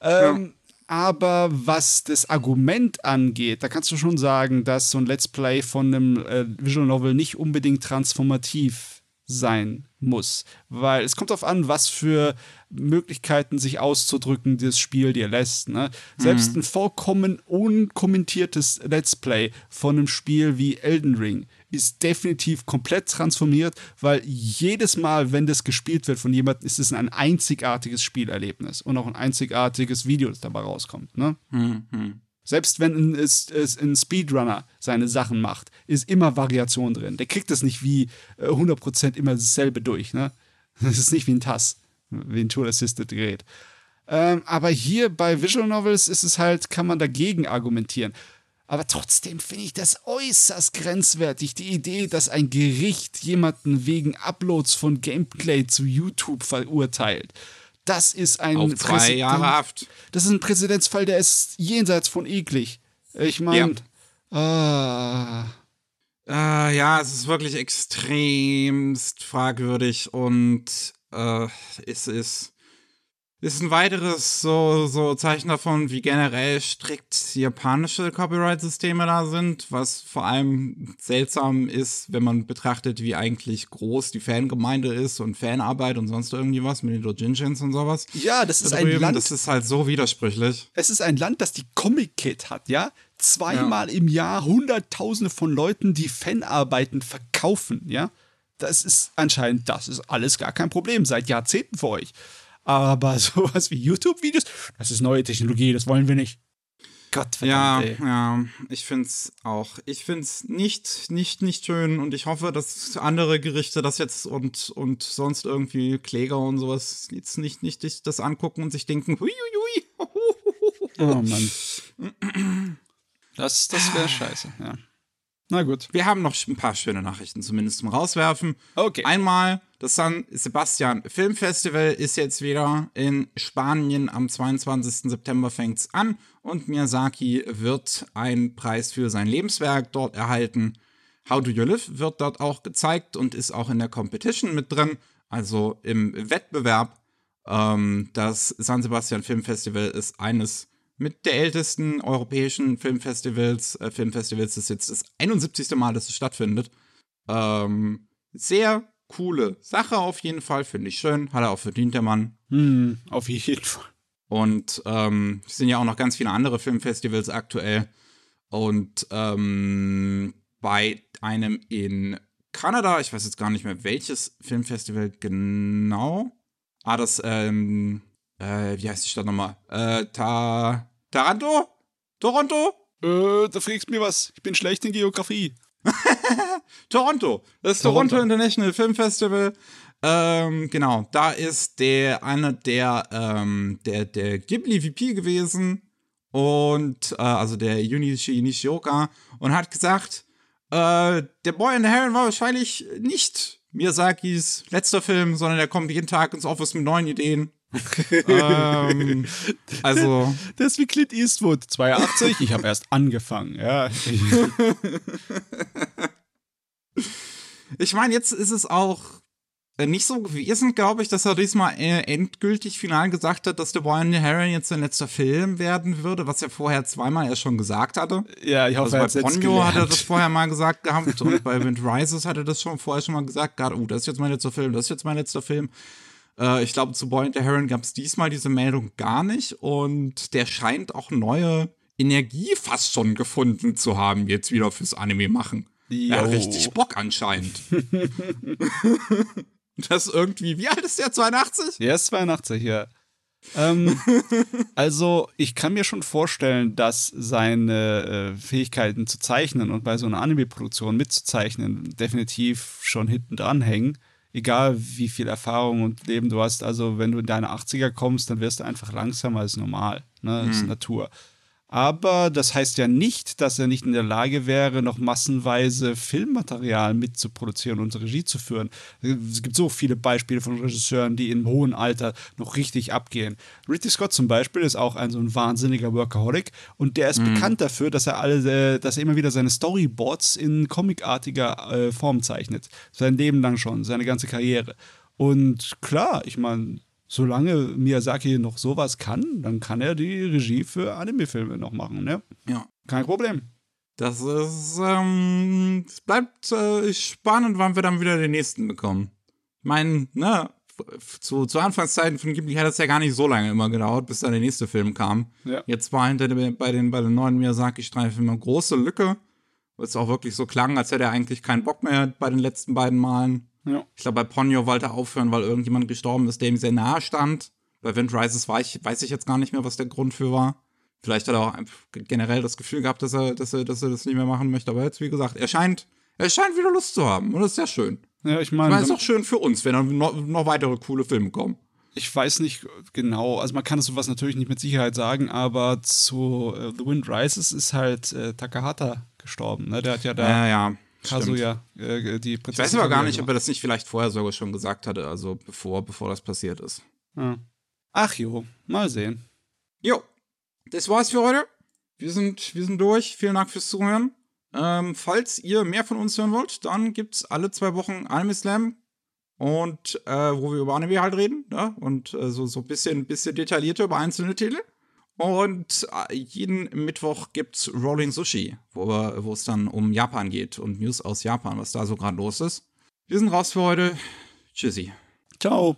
Ähm, Aber was das Argument angeht, da kannst du schon sagen, dass so ein Let's Play von einem äh, Visual Novel nicht unbedingt transformativ sein muss. Weil es kommt darauf an, was für Möglichkeiten sich auszudrücken das Spiel dir lässt. Ne? Selbst ein vollkommen unkommentiertes Let's Play von einem Spiel wie Elden Ring ist definitiv komplett transformiert, weil jedes Mal, wenn das gespielt wird von jemandem, ist es ein einzigartiges Spielerlebnis und auch ein einzigartiges Video, das dabei rauskommt. Ne? Selbst wenn ein, es- ein Speedrunner seine Sachen macht, ist immer Variation drin. Der kriegt das nicht wie äh, 100% immer dasselbe durch. Ne? Das ist nicht wie ein TAS, wie ein Tool-Assisted-Gerät. Ähm, aber hier bei Visual Novels ist es halt, kann man dagegen argumentieren. Aber trotzdem finde ich das äußerst grenzwertig. Die Idee, dass ein Gericht jemanden wegen Uploads von Gameplay zu YouTube verurteilt. Das ist ein Auf zwei Präzedent- Jahre Haft. das ist ein Präzedenzfall, der ist jenseits von eklig. Ich meine, ah, Äh, ja, es ist wirklich extremst fragwürdig und äh, es ist, ist ein weiteres so, so Zeichen davon, wie generell strikt japanische Copyright-Systeme da sind, was vor allem seltsam ist, wenn man betrachtet, wie eigentlich groß die Fangemeinde ist und Fanarbeit und sonst irgendwie was mit den Dojinshins und sowas. ja, das ist ein Land, Das ist halt so widersprüchlich. es ist ein Land, das die Comic Kid hat, ja? Zweimal im Jahr Hunderttausende von Leuten, die Fanarbeiten verkaufen, ja? Das ist anscheinend, das ist alles gar kein Problem, seit Jahrzehnten für euch. Aber sowas wie YouTube-Videos, das ist neue Technologie, das wollen wir nicht. Gott Ja, ey. ja, ich find's auch. Ich find's nicht, nicht, nicht schön und ich hoffe, dass andere Gerichte das jetzt und, und sonst irgendwie Kläger und sowas jetzt nicht, nicht das angucken und sich denken, huiuiui. Oh Mann. Das, das wäre scheiße, ja. Na gut. Wir haben noch ein paar schöne Nachrichten zumindest zum Rauswerfen. Okay. Einmal, das San Sebastian Filmfestival ist jetzt wieder in Spanien. Am 22. September fängt's an und Miyazaki wird einen Preis für sein Lebenswerk dort erhalten. How Do You Live wird dort auch gezeigt und ist auch in der Competition mit drin, also im Wettbewerb. Ähm, das San Sebastian Filmfestival ist eines mit der ältesten europäischen Filmfestivals, äh, Filmfestivals ist jetzt das 71. Mal, dass es stattfindet. Ähm, sehr coole Sache auf jeden Fall, finde ich schön. Hat er auch verdient, der Mann. Hm, auf jeden Fall. Und ähm, es sind ja auch noch ganz viele andere Filmfestivals aktuell. Und ähm, bei einem in Kanada, ich weiß jetzt gar nicht mehr welches Filmfestival genau. Ah, das, ähm, äh, wie heißt die Stadt nochmal? Äh, Ta Taranto? Toronto? Äh, da fragst du mir was. Ich bin schlecht in Geografie. Toronto. Das ist Toronto. Toronto, International Film Festival. Ähm, genau, da ist der einer der, ähm, der, der Ghibli VP gewesen und äh, also der Junichi Nishioka und hat gesagt, äh, der Boy and the Heron war wahrscheinlich nicht Miyazakis letzter Film, sondern er kommt jeden Tag ins Office mit neuen Ideen. Ähm, also Das ist wie Clint Eastwood. 82, ich habe erst angefangen. Ja. Ich meine, jetzt ist es auch äh, nicht so gewesen, glaube ich, dass er diesmal äh, endgültig final gesagt hat, dass The Boy and the Heron jetzt sein letzter Film werden würde, was er vorher zweimal ja schon gesagt hatte. ja, ich hoffe, Also bei Ponyo hat er das vorher mal gesagt gehabt und bei Wind Rises hat er das schon vorher schon mal gesagt gehabt, oh, das ist jetzt mein letzter Film, das ist jetzt mein letzter Film. Äh, ich glaube, zu Boy and the Heron gab es diesmal diese Meldung gar nicht und der scheint auch neue Energie fast schon gefunden zu haben, jetzt wieder fürs Anime machen. Ja, richtig Bock anscheinend. das irgendwie, wie alt ist der? 82? Er ist 82, ja. ähm, also, ich kann mir schon vorstellen, dass seine äh, Fähigkeiten zu zeichnen und bei so einer Anime-Produktion mitzuzeichnen definitiv schon hinten dran hängen. Egal wie viel Erfahrung und Leben du hast. Also, wenn du in deine 80er kommst, dann wirst du einfach langsamer als normal. Ne? Das ist hm. Natur. Aber das heißt ja nicht, dass er nicht in der Lage wäre, noch massenweise Filmmaterial mitzuproduzieren und Regie zu führen. Es gibt so viele Beispiele von Regisseuren, die im hohen Alter noch richtig abgehen. Ridley Scott zum Beispiel ist auch ein so ein wahnsinniger Workaholic und der ist mhm. bekannt dafür, dass er alle, äh, dass er immer wieder seine Storyboards in comicartiger äh, Form zeichnet. Sein Leben lang schon, seine ganze Karriere. Und klar, ich meine, solange Miyazaki noch sowas kann, dann kann er die Regie für Anime-Filme noch machen, ne? Ja. Kein Problem. Das ist, ähm, es bleibt äh, spannend, wann wir dann wieder den nächsten bekommen. Ich meine, ne, zu, zu Anfangszeiten von Ghibli hat es ja gar nicht so lange immer gedauert, bis dann der nächste Film kam. Ja. Jetzt war hinter den, bei den, bei den neuen Miyazaki-Streifen eine große Lücke, weil es auch wirklich so klang, als hätte er eigentlich keinen Bock mehr bei den letzten beiden Malen. Ja. Ich glaube, bei Ponyo wollte er aufhören, weil irgendjemand gestorben ist, der ihm sehr nahe stand. Bei Wind Rises ich, weiß ich jetzt gar nicht mehr, was der Grund für war. Vielleicht hat er auch generell das Gefühl gehabt, dass er, dass er, dass er das nicht mehr machen möchte. Aber jetzt, wie gesagt, er scheint, er scheint wieder Lust zu haben. Und das ist sehr schön. Ja, ich meine. Es ist auch schön für uns, wenn dann noch, noch weitere coole Filme kommen ich weiß nicht genau, also man kann sowas natürlich nicht mit Sicherheit sagen, aber zu uh, The Wind Rises ist halt äh, Takahata gestorben. Ne? Der hat ja da ja, ja. Kazuya, äh, die Prinzessin. Ich weiß aber gar nicht, ob er das nicht vielleicht vorher sogar schon gesagt hatte, also bevor, bevor das passiert ist. Ja. Ach jo, mal sehen. Jo, das war's für heute. Wir sind, wir sind durch. Vielen Dank fürs Zuhören. Ähm, falls ihr mehr von uns hören wollt, dann gibt's alle zwei Wochen Anime Slam und äh, wo wir über Anime halt reden ne? und äh, so, so ein bisschen, bisschen detaillierter über einzelne Titel. Und äh, jeden Mittwoch gibt's Rolling Sushi, wo es dann um Japan geht und News aus Japan, was da so gerade los ist. Wir sind raus für heute. Tschüssi. Ciao.